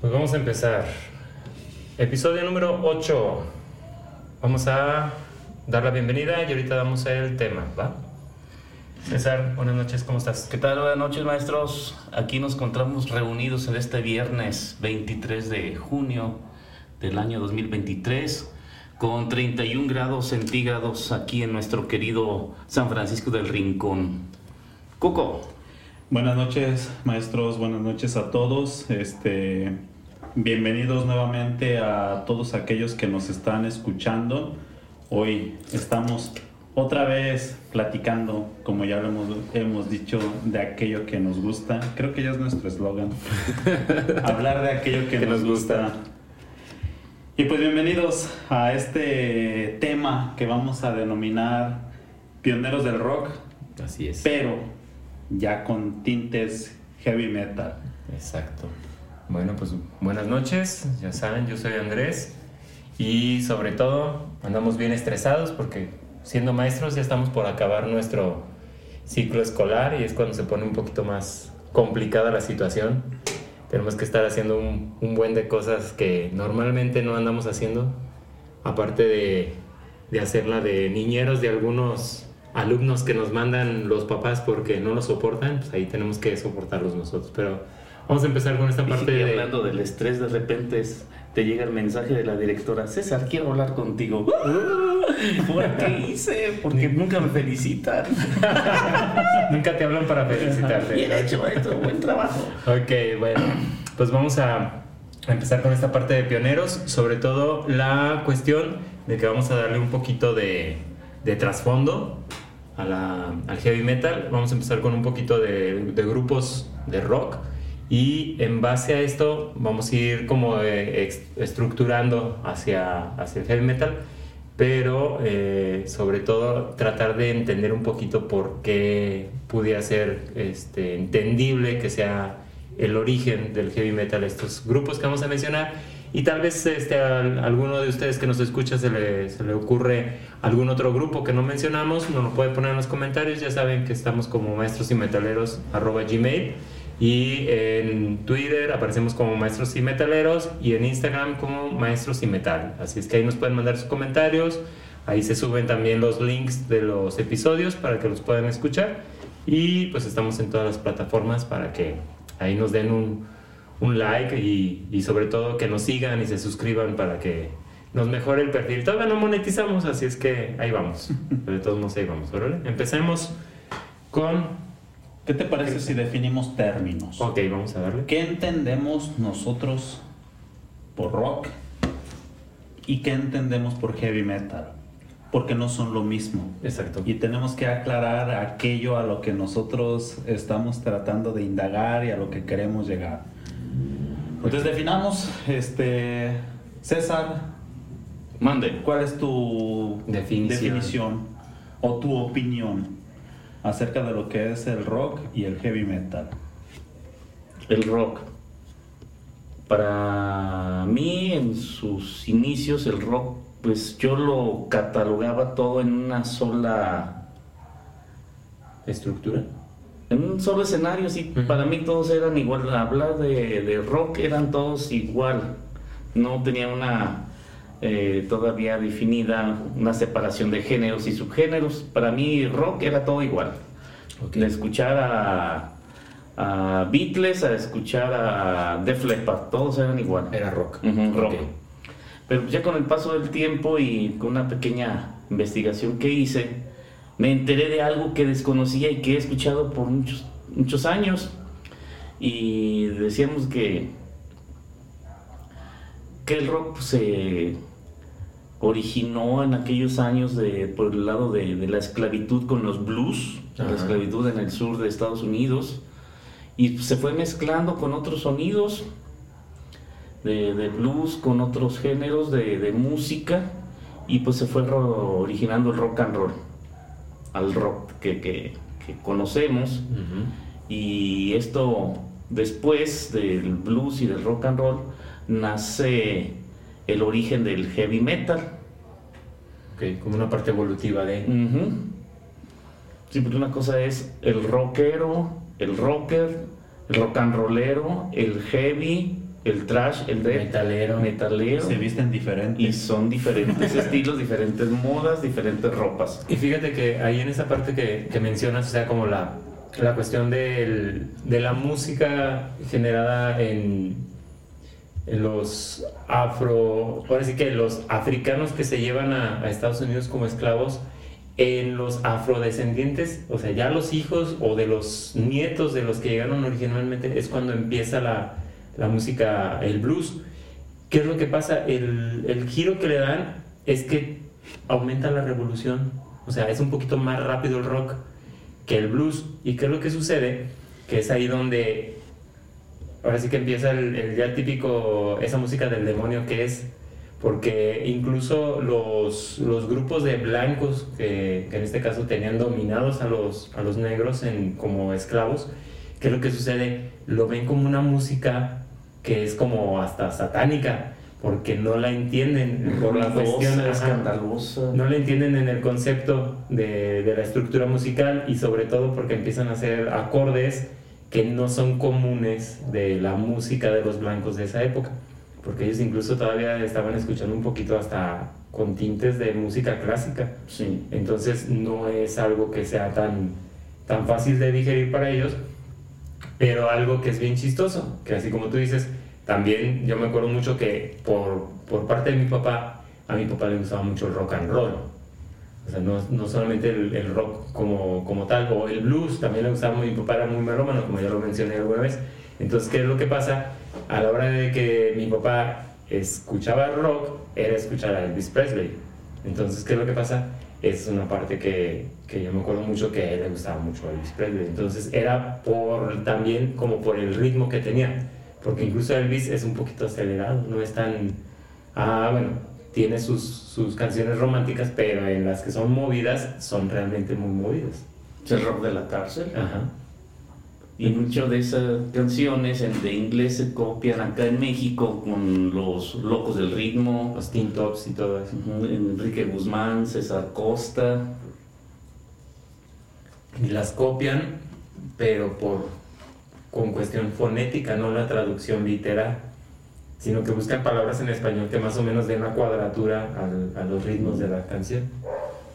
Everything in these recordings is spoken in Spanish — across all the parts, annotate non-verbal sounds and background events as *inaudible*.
Pues vamos a empezar. Episodio número 8. Vamos a dar la bienvenida y ahorita damos el tema, ¿va? César, buenas noches, ¿cómo estás? ¿Qué tal? Buenas noches, maestros. Aquí nos encontramos reunidos en este viernes 23 de junio del año 2023 con 31 grados centígrados aquí en nuestro querido San Francisco del Rincón. Coco. Buenas noches, maestros, buenas noches a todos. Este, bienvenidos nuevamente a todos aquellos que nos están escuchando. Hoy estamos otra vez platicando, como ya lo hemos, hemos dicho, de aquello que nos gusta. Creo que ya es nuestro eslogan. *laughs* Hablar de aquello que, nos, gusta. Y pues bienvenidos a este tema que vamos a denominar Pioneros del Rock. Así es. Pero ya con tintes heavy metal. Exacto. Bueno, pues buenas noches. Ya saben, yo soy Andrés. Y sobre todo, andamos bien estresados porque siendo maestros ya estamos por acabar nuestro ciclo escolar y es cuando se pone un poquito más complicada la situación tenemos que estar haciendo un, buen de cosas que normalmente no andamos haciendo, aparte de, de hacerla de niñeros de algunos alumnos que nos mandan los papás porque no nos soportan, pues ahí tenemos que soportarlos nosotros. Pero vamos a empezar con esta parte y hablando del estrés, de repente te llega el mensaje de la directora, César, quiero hablar contigo. *laughs* ¿Por qué hice? Porque nunca me felicitan. *laughs* nunca te hablan para felicitarte. Bien hecho, maestro, buen trabajo. Ok, bueno, pues vamos a empezar con esta parte de pioneros, sobre todo la cuestión de que vamos a darle un poquito de, de trasfondo a la, al heavy metal. Vamos a empezar con un poquito de, grupos de rock y en base a esto vamos a ir como eh, estructurando hacia, hacia el heavy metal, pero eh, sobre todo tratar de entender un poquito por qué pudiera ser este, entendible que sea el origen del heavy metal estos grupos que vamos a mencionar y tal vez este, a alguno de ustedes que nos escucha se le, se le ocurre algún otro grupo que no mencionamos, nos lo puede poner en los comentarios, ya saben que estamos como maestros y metaleros arroba gmail y en Twitter aparecemos como Maestros y Metaleros y en Instagram como Maestros y Metal. Así es que ahí nos pueden mandar sus comentarios. Ahí se suben también los links de los episodios para que los puedan escuchar. Y pues estamos en todas las plataformas para que ahí nos den un, un like y, y, sobre todo que nos sigan y se suscriban para que nos mejore el perfil. Todavía no monetizamos, así es que ahí vamos. *laughs* De todos modos, ahí vamos. Empecemos con ¿Qué te parece si definimos términos? Ok, vamos a darle. ¿Qué entendemos nosotros por rock y qué entendemos por heavy metal? Porque no son lo mismo. Exacto. Y tenemos que aclarar aquello a lo que nosotros estamos tratando de indagar y a lo que queremos llegar. Entonces definamos, este, César, mande. ¿Cuál es tu definición, definición o tu opinión acerca de lo que es el rock y el heavy metal. El rock. Para mí, en sus inicios, el rock, pues yo lo catalogaba todo en una sola estructura. En un solo escenario, sí. Para mí todos eran igual. Hablar de, de rock eran todos igual. No tenía una eh, todavía definida una separación de géneros y subgéneros. Para mí rock era todo igual. De escuchar a, a, Beatles, a escuchar a Def Leppard, todos eran igual. Era rock. rock. Pero ya con el paso del tiempo y con una pequeña investigación que hice, me enteré de algo que desconocía y que he escuchado por muchos, muchos años. Y decíamos que que el rock se originó en aquellos años de, por el lado de, la esclavitud con los blues, la esclavitud en el sur de Estados Unidos, y se fue mezclando con otros sonidos de, blues, con otros géneros de, música, y pues se fue originando el rock and roll, al rock que, conocemos, y esto después del blues y del rock and roll nace el origen del heavy metal. Ok, como una parte evolutiva de... Sí, porque una cosa es el rockero, el rocker, el rock and rollero, el heavy el trash, el de Metalero. metalero. Se visten diferente. Y son diferentes *laughs* estilos, diferentes modas, diferentes ropas. Y fíjate que ahí en esa parte que, que mencionas, o sea, como la, la cuestión del- de la música generada en, en los afro, ahora sí que los africanos que se llevan a, a Estados Unidos como esclavos, en los afrodescendientes, o sea, ya los hijos o de los nietos de los que llegaron originalmente, es cuando empieza la, la música, el blues. ¿Qué es lo que pasa? El, el giro que le dan es que aumenta la revolución. O sea, es un poquito más rápido el rock que el blues. ¿Y qué es lo que sucede? Que es ahí donde ahora sí que empieza el, el típico, esa música del demonio que es, porque incluso los, los grupos de blancos, que, que en este caso tenían dominados a los, a los negros en, como esclavos, ¿qué es lo que sucede? Lo ven como una música que es como hasta satánica, porque no la entienden por la cuestión escandalosa. no le entienden en el concepto de, de la estructura musical y sobre todo porque empiezan a hacer acordes que no son comunes de la música de los blancos de esa época. Porque ellos incluso todavía estaban escuchando un poquito hasta con tintes de música clásica. Sí. Entonces no es algo que sea tan, tan fácil de digerir para ellos, pero algo que es bien chistoso, que así como tú dices, también yo me acuerdo mucho que por, por parte de mi papá, a mi papá le gustaba mucho el rock and roll. O sea, no, no solamente el, rock como, como tal, o el blues, también le gustaba, mi papá era muy melómano, como ya lo mencioné alguna vez. Entonces, ¿qué es lo que pasa? A la hora de que mi papá escuchaba rock, era escuchar a Elvis Presley. Entonces, ¿qué es lo que pasa? Es una parte que, que yo me acuerdo mucho que a él le gustaba mucho Elvis Presley. Entonces, era por también como por el ritmo que tenía. Porque incluso Elvis es un poquito acelerado, no es tan... Ah, bueno, tiene sus, sus canciones románticas, pero en las que son movidas, son realmente muy movidas. Rock de la cárcel. Ajá. Y muchas de esas canciones en de inglés se copian acá en México con los locos del ritmo, Los Teen Tops y todo eso. Enrique Guzmán, César Costa. y las copian, pero por con cuestión fonética, no la traducción literal, sino que buscan palabras en español que más o menos den una cuadratura al- a los ritmos de la canción.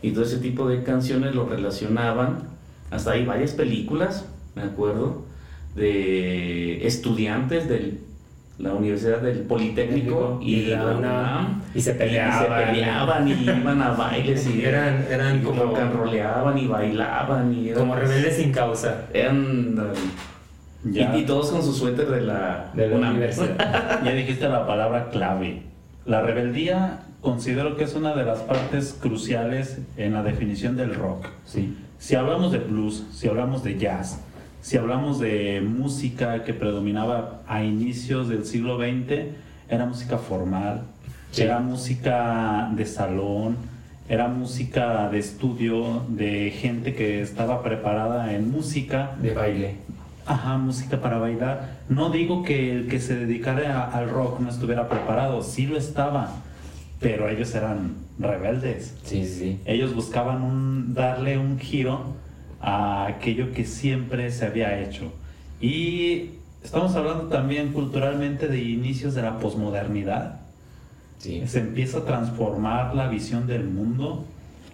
Y todo ese tipo de canciones lo relacionaban. Hasta hay varias películas, me acuerdo, de estudiantes de la Universidad del Politécnico y, Y la la UNAM, y se Y peleaban. se peleaban y iban a bailes y Eran, eran y como, rock and rolleaban y bailaban y eran, como rebeldes sin causa eran y, Ya, y todos con su suéter de la, de la UNAM. universidad. *laughs* ya dijiste la palabra clave. La rebeldía considero que es una de las partes cruciales en la definición del rock. Sí. Si hablamos de blues, si hablamos de jazz, si hablamos de música que predominaba a inicios del siglo XX, era música formal, Sí. era música de salón, era música de estudio, de gente que estaba preparada en música, De baile. Ajá, música para bailar. No digo que el que se dedicara a- al rock no estuviera preparado, sí lo estaba, pero ellos eran rebeldes. Sí, sí, sí. Ellos buscaban un- darle un giro a aquello que siempre se había hecho. Y estamos hablando también culturalmente de inicios de la posmodernidad. Sí. Se empieza a transformar la visión del mundo,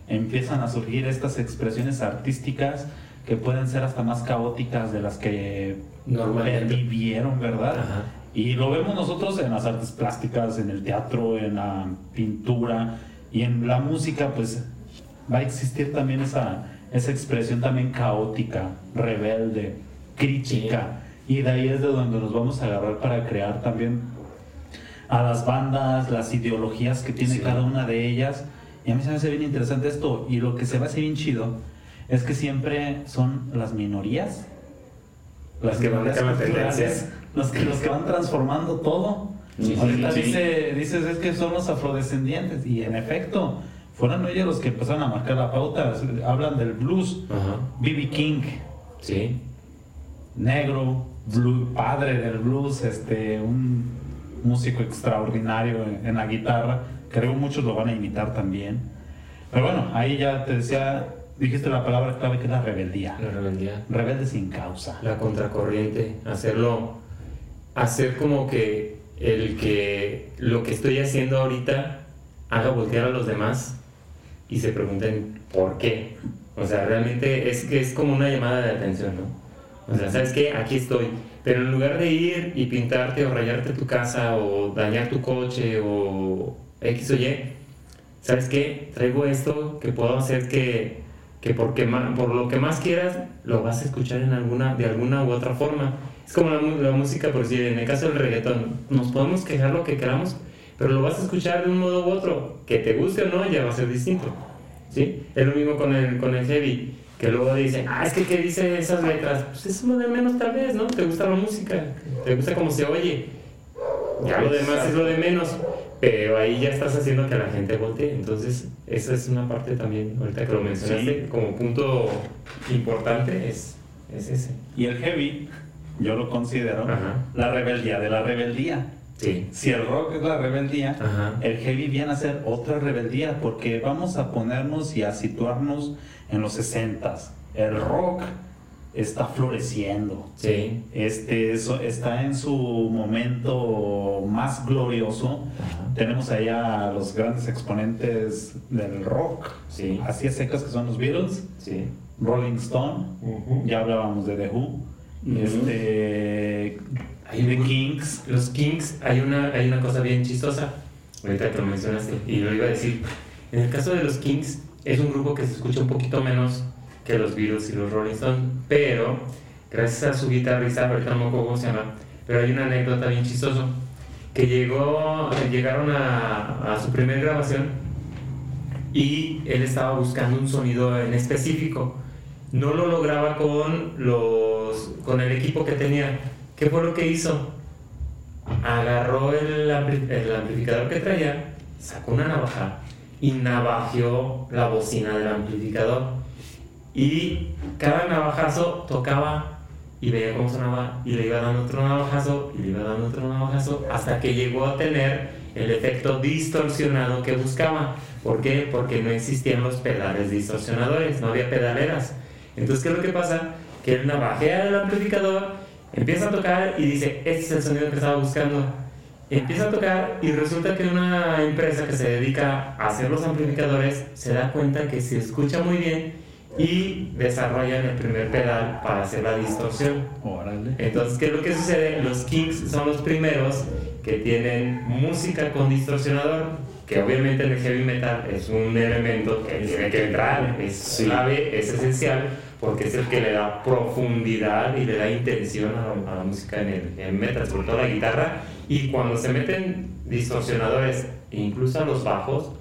empiezan a surgir estas expresiones artísticas que pueden ser hasta más caóticas de las que Normalmente. vivieron, ¿verdad? Ajá. Y lo vemos nosotros en las artes plásticas, en el teatro, en la pintura y en la música, pues va a existir también esa, esa expresión también caótica, rebelde, crítica. Y de ahí es de donde nos vamos a agarrar para crear también a las bandas, las ideologías que tiene Sí. cada una de ellas. Y a mí se me hace bien interesante esto. Y lo que se me hace bien chido es que siempre son las minorías Las que marcan. Los que, los que van transformando todo. Sí, Ahorita sí. dice, dices es que son los afrodescendientes. Y en efecto, fueron ellos los que empezaron a marcar la pauta. Hablan del blues. B.B. King, Sí. negro, padre del blues, este, un músico extraordinario en, en la guitarra. Creo muchos lo van a imitar también. Pero bueno, ahí ya te decía, dijiste la palabra clave que es la rebeldía. La rebeldía. Rebelde sin causa. La contracorriente. Hacerlo. Hacer como que el que lo que estoy haciendo ahorita haga voltear a los demás y se pregunten por qué. O sea, realmente es que es como una llamada de atención, ¿no? O sea, ¿sabes qué? Aquí estoy. Pero en lugar de ir y pintarte o rayarte tu casa o dañar tu coche o X o Y, ¿sabes qué? Traigo esto que puedo hacer que, que porque por lo que más quieras lo vas a escuchar en alguna, de alguna u otra forma. Es como la, la música, por si en el caso del reggaetón, nos podemos quejar lo que queramos, pero lo vas a escuchar de un modo u otro. Que te guste o no, ya va a ser distinto. ¿sí? Es lo mismo con el, con el heavy, que luego dicen, ah, es que ¿qué dice esas letras? Pues es lo de menos tal vez, ¿no? Te gusta la música, te gusta cómo se oye. Ya lo demás es lo de menos, pero ahí ya estás haciendo que la gente voltee. Entonces, esa es una parte también, ahorita que lo mencionaste, como punto importante, es, es ese. Y el heavy, yo lo considero la rebeldía de la rebeldía. Si el rock es la rebeldía, el heavy viene a ser otra rebeldía, porque vamos a ponernos y a situarnos en los 60 El rock está floreciendo. Sí. Este, eso, está en su momento más glorioso. Tenemos allá a los grandes exponentes del rock. Sí. Así es secas que son los Beatles. Sí. Rolling Stone. Ya hablábamos de The Who. Este hay The Kings. Los Kings, hay una, hay una cosa bien chistosa. Ahorita que lo mencionaste, y lo iba a decir. En el caso de los Kings, es un grupo que se escucha un poquito menos que los Beatles y los Rolling Stones, pero gracias a su guitarrista, ahorita no cómo se llama, pero hay una anécdota bien chistosa. Que llegó, llegaron a, a su primera grabación y él estaba buscando un sonido en específico. No lo lograba con, los, con el equipo que tenía ¿Qué fue lo que hizo? Agarró el, amplificador que traía, sacó una navaja y navajeó la bocina del amplificador. Y cada navajazo tocaba y veía cómo sonaba y le iba dando otro navajazo y le iba dando otro navajazo hasta que llegó a tener el efecto distorsionado que buscaba. ¿Por qué? Porque no existían los pedales distorsionadores, no había pedaleras. Entonces, ¿qué es lo que pasa? Que él navajea el amplificador Empieza a tocar y dice, este es el sonido que estaba buscando. Empieza a tocar y resulta que una empresa que se dedica a hacer los amplificadores se da cuenta que se escucha muy bien y desarrollan el primer pedal para hacer la distorsión. Entonces, ¿qué es lo que sucede? Los Kings son los primeros que tienen música con distorsionador, que obviamente en el heavy metal es un elemento que tiene que entrar, es clave, es esencial porque es el que le da profundidad y le da intención a, la música en el metal, sobre todo la guitarra. Y cuando se meten distorsionadores, incluso a los bajos,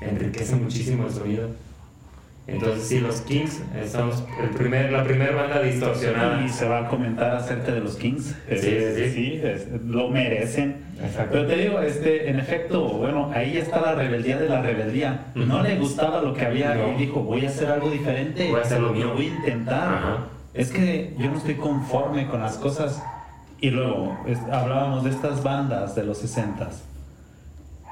enriquece muchísimo el sonido. Entonces sí, los Kings son el primer, la primera banda distorsionada. Y se va a comentar acerca de los Kings. Sí, sí, sí. lo merecen. Pero te digo, este, en efecto, bueno, ahí está la rebeldía de la rebeldía. No le gustaba lo que había y dijo, voy a hacer algo diferente. Voy a hacer lo mío. voy a intentar. Es que yo no estoy conforme con las cosas. Y luego hablábamos de estas bandas de los 60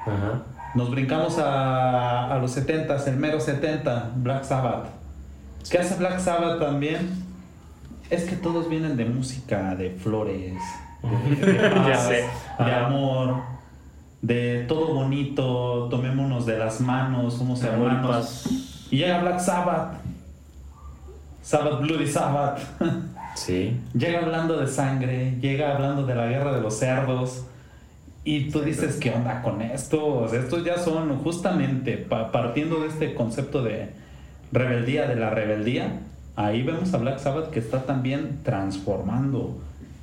Ajá nos brincamos a, a los 70, el mero 70, Black Sabbath. ¿Qué hace Black Sabbath también? Es que todos vienen de música, de flores, de, *laughs* amor, de todo bonito, tomémonos de las manos, somos hermanos. Y llega Black Sabbath, Sabbath Bloody Sabbath. *laughs* Sí. Llega hablando de sangre, llega hablando de la guerra de los cerdos y tú dices, ¿qué onda con esto? estos ya son justamente partiendo de este concepto de rebeldía, de la rebeldía. Ahí vemos a Black Sabbath que está también transformando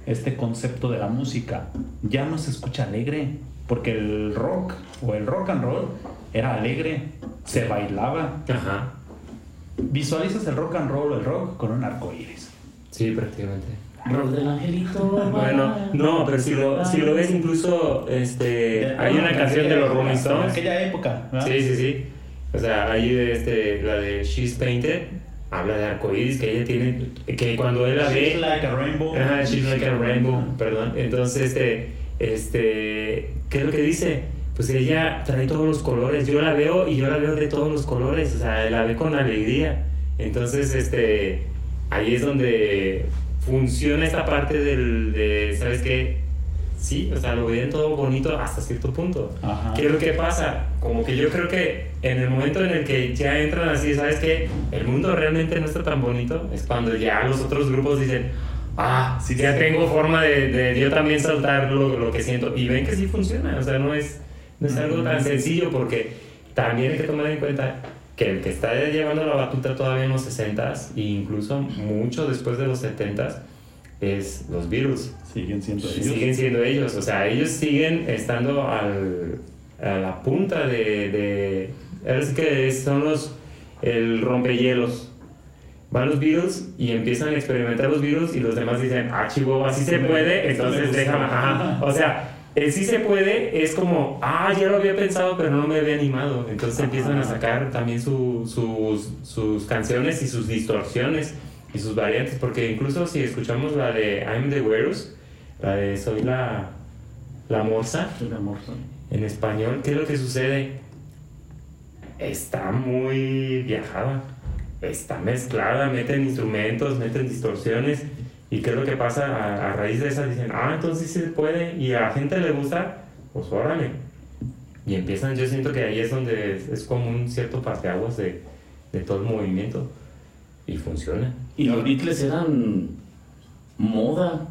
este concepto de la música. Ya no se escucha alegre, porque el rock o el rock and roll era alegre, se bailaba. Ajá. Visualizas el rock and roll o el rock con un arco iris. Sí, prácticamente. Rol del angelito. *laughs* Bueno, no, pero si lo, si lo ves incluso, este, hay una canción de los Rolling Stones. En aquella época. Sí, sí, sí. O sea, hay este, la de She's Painted, habla de arcoíris, que ella tiene, que cuando él la ve... She's like a rainbow. Ajá, she's like a rainbow, perdón. Entonces, este, este, ¿qué es lo que dice? Pues ella trae todos los colores, yo la veo y yo la veo de todos los colores, o sea, la ve con alegría. Entonces, este, ahí es donde funciona esta parte del, de, ¿sabes qué? sí, o sea, lo veían todo bonito hasta cierto punto. Ajá. ¿Qué es lo que pasa? Como que yo creo que en el momento en el que ya entran así, ¿sabes qué? El mundo realmente no está tan bonito, es cuando ya los otros grupos dicen, ah, Sí, ya sí. tengo forma de, de yo también saltar lo, lo que siento. Y ven que sí funciona, o sea, no es, no es algo tan sencillo porque también hay que tomar en cuenta que el que está llevando la batuta todavía en los 60s e incluso mucho después de los 70s es los Beatles. Siguen siendo ellos. siguen siendo ellos, o sea, ellos siguen estando al, a la punta de, de sí que son los el rompehielos. Van los Beatles y empiezan a experimentar los Beatles y los demás dicen, ah, chivo, así se puede, entonces déjame, ajá. O sea, el sí se puede es como, ah, ya lo había pensado, pero no me había animado. Entonces empiezan a sacar también su- sus, sus canciones y sus distorsiones y sus variantes, porque incluso si escuchamos la de I'm the Virus, la de Soy la, la Morsa, El amor, ¿no? en español, ¿qué es lo que sucede? Está muy viajada, está mezclada, meten instrumentos, meten distorsiones. ¿Y qué es lo que pasa? A, a raíz de esa dicen, ah, entonces sí se puede, y a la gente le gusta, pues órale. Y empiezan, yo siento que ahí es donde es, es como un cierto parteaguas de, de todo el movimiento. Y funciona. Y los Beatles eran moda.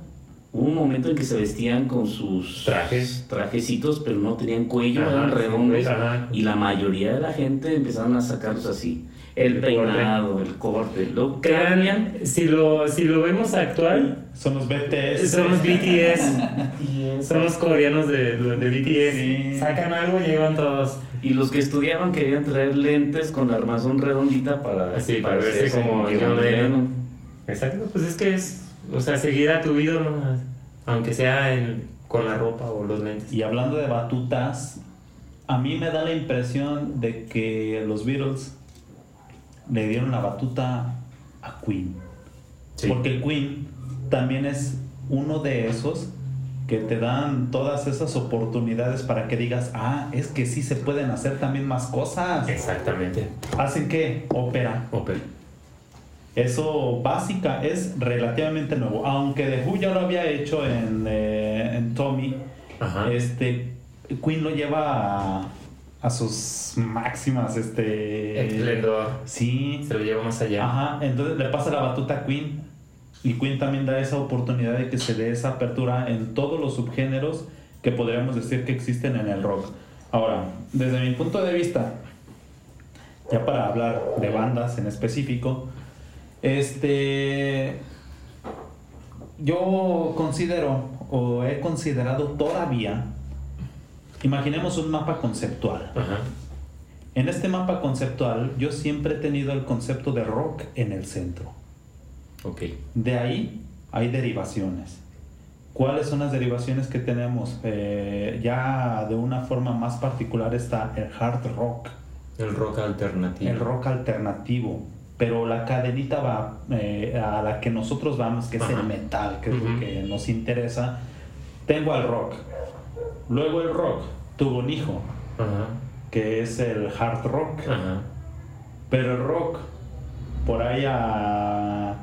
Hubo un momento en que se vestían con sus Trajes. trajecitos, pero no tenían cuello, Ajá, eran redondos. ajá. Y la mayoría de la gente empezaron a sacarlos así. El peinado, el corte. Lo cambian. si lo, si lo vemos actual, Son los BTS. Son los BTS. *laughs* Son los coreanos de, de BTS. Sí. Sacan algo y llevan todos. Y los que estudiaban querían traer lentes con la armazón redondita para, Sí, para verse como a John Lennon. Exacto, pues es que es, o sea, seguir a tu ídolo, aunque sea en- con la ropa o los lentes. Y hablando de batutas, a mí me da la impresión de que los Beatles le dieron la batuta a Queen. Sí. Porque Queen también es uno de esos que te dan todas esas oportunidades para que digas, ah, es que sí se pueden hacer también más cosas. Exactamente. ¿Hacen qué? Ópera. Opel. Eso básica es relativamente nuevo. Aunque The Who ya lo había hecho en, eh, en Tommy, Ajá. este Queen lo lleva a, a sus máximas este Esplendor. sí Se lo lleva más allá. ajá entonces le pasa la batuta a Queen y Queen también da esa oportunidad de que se dé esa apertura en todos los subgéneros que podríamos decir que existen en el rock ahora desde mi punto de vista ya para hablar de bandas en específico este yo considero o he considerado todavía imaginemos un mapa conceptual Ajá. en este mapa conceptual yo siempre he tenido el concepto de rock en el centro. Ok. De ahí hay derivaciones. ¿Cuáles son las derivaciones que tenemos? Eh, ya de una forma más particular está el hard rock, El rock alternativo. el rock alternativo, pero la cadenita va eh, a la que nosotros vamos, que es el metal, que es lo que nos interesa. Tengo al rock. Luego el rock tuvo un hijo, que es el hard rock. Pero el rock, por ahí a,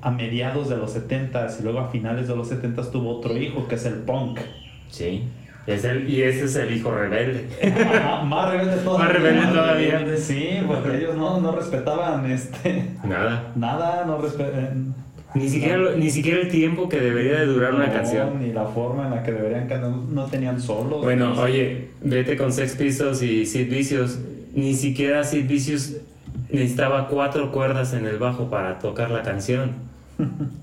a mediados de los 70s y luego a finales de los 70s tuvo otro hijo que es el punk. Sí. Es el, y ese es el hijo rebelde. *laughs* Más rebelde todavía. Más rebelde todavía. Sí, porque ellos no, no respetaban este, Nada. nada, no respetaban. Ni siquiera, lo- ni siquiera el tiempo que debería de durar una canción. Ni la forma en la que deberían cantar, no tenían solos. Bueno, oye, vete con Sex Pistols y Sid Vicious. Ni siquiera Sid Vicious necesitaba cuatro cuerdas en el bajo para tocar la canción.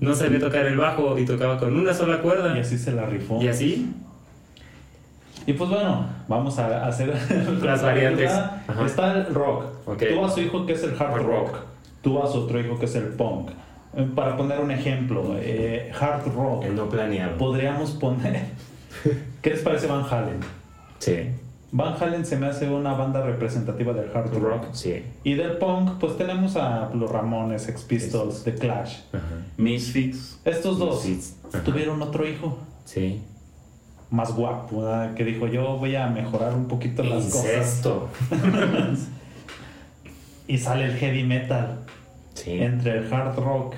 No sabía tocar el bajo y tocaba con una sola cuerda. Y así se la rifó. Y así, Y pues bueno, vamos a hacer *laughs* Las variantes. Está, el rock. Ok. Tú a su hijo que es el hard Hard rock. rock. Tú a su otro hijo que es el punk. Para poner un ejemplo, eh, hard rock. el no planeado. Podríamos poner. *laughs* ¿Qué les parece Van Halen? Sí. Van Halen se me hace una banda representativa del hard rock. Rock, sí. Y del punk, pues tenemos a los Ramones, Sex Pistols, The Clash. Ajá. Misfits. Estos dos. Ajá. tuvieron otro hijo Sí. más guapo, ¿verdad? que dijo yo voy a mejorar un poquito las cosas. Incesto. *laughs* Y sale el heavy metal Sí. entre el hard rock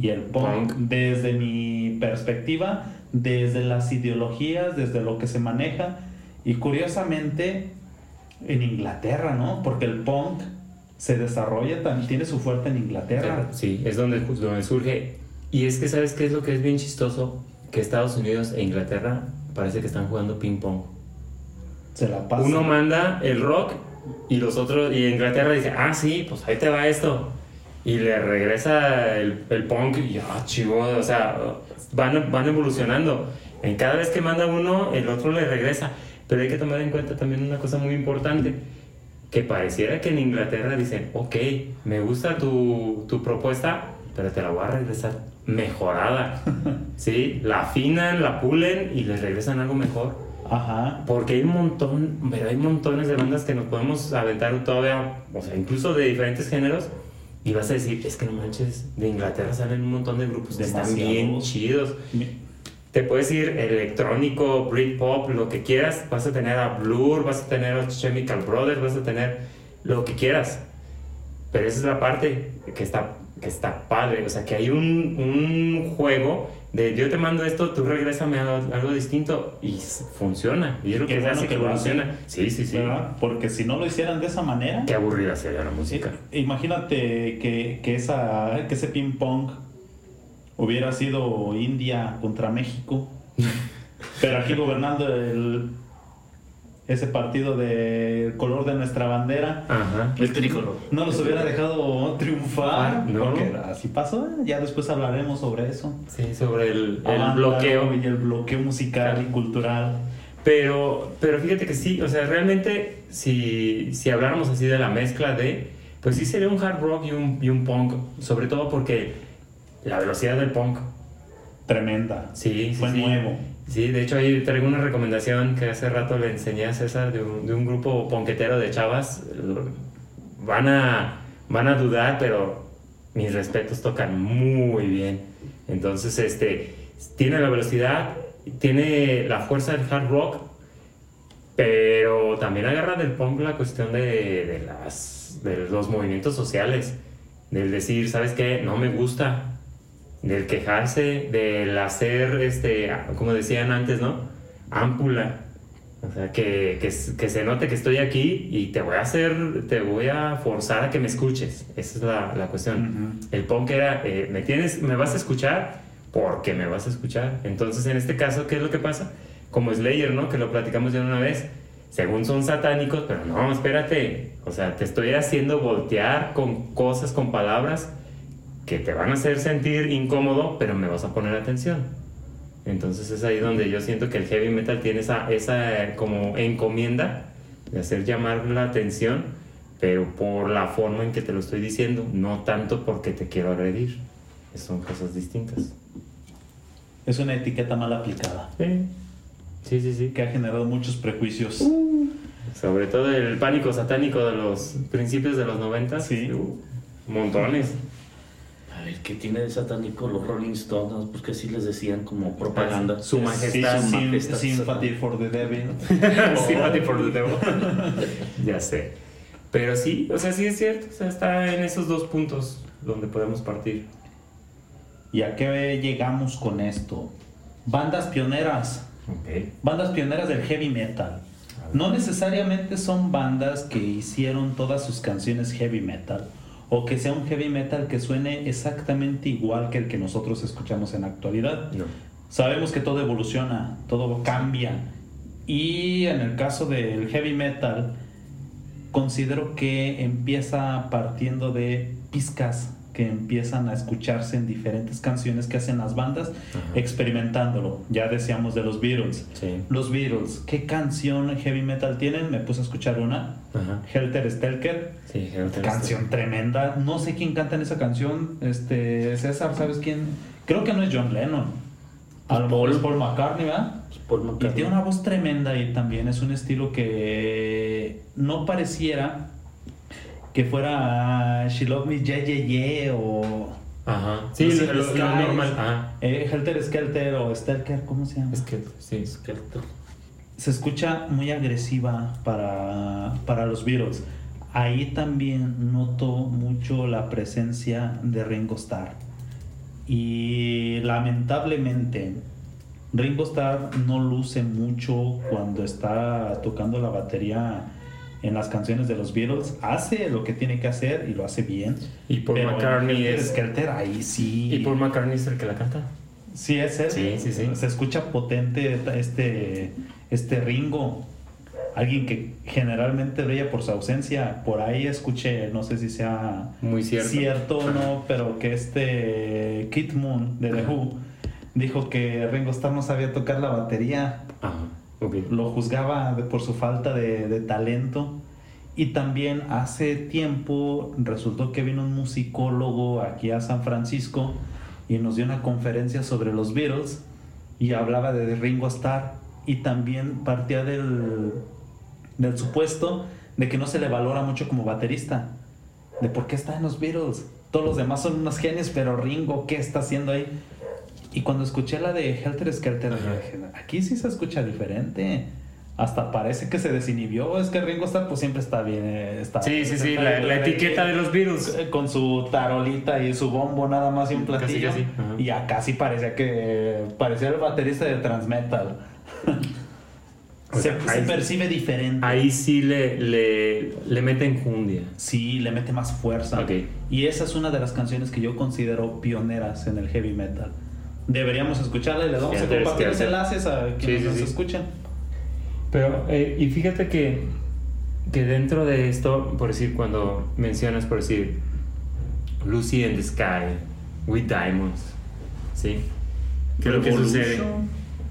y el punk. Punk. Desde mi perspectiva, desde las ideologías, desde lo que se maneja. Y curiosamente, en Inglaterra, ¿no? Porque el punk se desarrolla, también tiene su fuerte en Inglaterra. Sí, es donde, donde surge. Y es que, ¿sabes qué es lo que es bien chistoso? Que Estados Unidos e Inglaterra parece que están jugando ping-pong. Se la pasa. Uno manda el rock y los otros, y Inglaterra dice, ah, sí, pues ahí te va esto. Y le regresa el, el punk y ah, chivo, o sea, van, van evolucionando. En cada vez que manda uno, el otro le regresa. Pero hay que tomar en cuenta también una cosa muy importante, que pareciera que en Inglaterra dicen, ok, me gusta tu, tu propuesta, pero te la voy a regresar mejorada. *laughs* ¿Sí? La afinan, la pulen y les regresan algo mejor. Ajá. Porque hay un montón, pero hay montones de bandas que nos podemos aventar todavía, o sea, incluso de diferentes géneros. Y vas a decir, es que no manches, de Inglaterra salen un montón de grupos que están bien chidos. Te puedes ir electrónico, Britpop, lo que quieras. Vas a tener a Blur, vas a tener a Chemical Brothers, vas a tener lo que quieras. Pero esa es la parte que está, que está padre. O sea, que hay un, un juego de yo te mando esto, tú regrésame a algo distinto y funciona. Y es lo que bueno hace que evoluciona. Sí, sí, sí. ¿verdad? Porque si no lo hicieran de esa manera, Qué aburrida sería la música. imagínate que, que, esa, que ese ping pong hubiera sido India contra México, *laughs* pero aquí gobernando el, ese partido del color de nuestra bandera. Ajá. El tricolor. No los hubiera dejado triunfar, No. porque así pasó. Ya después hablaremos sobre eso. Sí, sobre el, el Ah, bloqueo. claro, y el bloqueo musical y cultural. Pero, pero fíjate que sí, o sea, realmente si, si habláramos así de la mezcla de, pues sí sería un hard rock y un, y un punk, sobre todo porque la velocidad del punk, Tremenda. sí, sí, Fue sí. nuevo. Sí, de hecho ahí traigo una recomendación que hace rato le enseñé a César de un, grupo ponquetero de chavas. Van a, van a dudar, pero mis respetos tocan muy bien. Entonces, este, tiene la velocidad, tiene la fuerza del hard rock, pero también agarra del punk la cuestión de, de las, de los movimientos sociales. Del decir, ¿sabes qué? No me gusta, del quejarse, del hacer, este, como decían antes, ¿no? Ámpula. O sea, que, que, que se note que estoy aquí y te voy a hacer, te voy a forzar a que me escuches. Esa es la, la cuestión. Ujú. El punk era, eh, ¿me tienes, me vas a escuchar? Porque me vas a escuchar. Entonces, en este caso, ¿qué es lo que pasa? Como Slayer, ¿no? Que lo platicamos ya una vez. Según son satánicos, pero no, espérate. O sea, te estoy haciendo voltear con cosas, con palabras que te van a hacer sentir incómodo, pero me vas a poner atención. Entonces es ahí donde yo siento que el heavy metal tiene esa, esa eh, como encomienda de hacer llamar la atención, pero por la forma en que te lo estoy diciendo, no tanto porque te quiero agredir. Son cosas distintas. Es una etiqueta mal aplicada Sí, sí, sí. sí. que ha generado muchos prejuicios. Sobre todo el pánico satánico de los principios de los 90. Sí. montones. A ver, ¿qué tiene de satánico los Rolling Stones? Pues que sí les decían como propaganda. Su Sí, majestad. su sim- majestad sympathy for the devil. *laughs* Sympathy for the devil. *laughs* ya sé. Pero sí, o sea, sí es cierto. O sea, está en esos dos puntos donde podemos partir. ¿Y a qué llegamos con esto? Bandas pioneras. Ok. Bandas pioneras del heavy metal. No necesariamente son bandas que hicieron todas sus canciones heavy metal o que sea un heavy metal que suene exactamente igual que el que nosotros escuchamos en la actualidad. No. Sabemos que todo evoluciona, todo cambia. Y en el caso del heavy metal, considero que empieza partiendo de pizcas que empiezan a escucharse en diferentes canciones que hacen las bandas, experimentándolo. Ya decíamos de los Beatles. Sí. Los Beatles, ¿qué canción heavy metal tienen? Me puse a escuchar una, Ajá. Helter Skelter. Sí, Helter Canción tremenda. No sé quién canta en esa canción. Este, César, ¿sabes quién? Creo que no es John Lennon. A lo mejor es Paul McCartney, ¿verdad? Pues Paul Y McCartney. tiene una voz tremenda y también es un estilo que no pareciera que fuera She Love Me Yeah Yeah Yeah o Ajá. Sí, No sé, lo, lo- normal. Ajá. eh, Helter Skelter o Stelker, ¿cómo se llama? Que, sí. Skelter. se escucha muy agresiva para, para los Beatles. Ahí también noto mucho la presencia de Ringo Starr. Y lamentablemente, Ringo Starr no luce mucho cuando está tocando la batería en las canciones de los Beatles. Hace lo que tiene que hacer y lo hace bien. Y Paul McCartney es. Skelter, ahí sí. Y Paul McCartney es el que la canta. Sí, es él. Sí, sí, sí. Se escucha potente este, este Ringo. Alguien que generalmente brilla por su ausencia. Por ahí escuché, no sé si sea Muy cierto. o no, *laughs* pero que este Kid Moon de The. Who dijo que Ringo Starr no sabía tocar la batería. Ajá, Lo juzgaba por su falta de, de talento. Y también hace tiempo resultó que vino un musicólogo aquí a San Francisco y nos dio una conferencia sobre los Beatles y hablaba de Ringo Starr y también partía del, del supuesto de que no se le valora mucho como baterista. De por qué está en los Beatles. Todos los demás son unos genios, pero Ringo, ¿qué está haciendo ahí? Y cuando escuché la de Helter Skelter, dije, aquí sí se escucha diferente. Hasta parece que se desinhibió. Es que Ringo Starr pues siempre está bien. eh, Está, Sí, sí, sí, la, la etiqueta de los Beatles. eh, Con su tarolita y su bombo nada más y un Casi, platillo. casi, ajá. Y acá sí parecía que parecía el baterista de Transmetal. *laughs* O se, sea, se percibe diferente. Ahí sí le, le, le meten jundia. Sí, le mete más fuerza. Ok. Y esa es una de las canciones que yo considero pioneras en el heavy metal. Deberíamos escucharla y les vamos a compartir los enlaces a quienes sí, nos sí. escuchen. Pero, eh, y fíjate que, que dentro de esto, por decir, cuando mencionas, por decir, Lucy in the Sky, with Diamonds, ¿sí? ¿Qué es lo que sucede?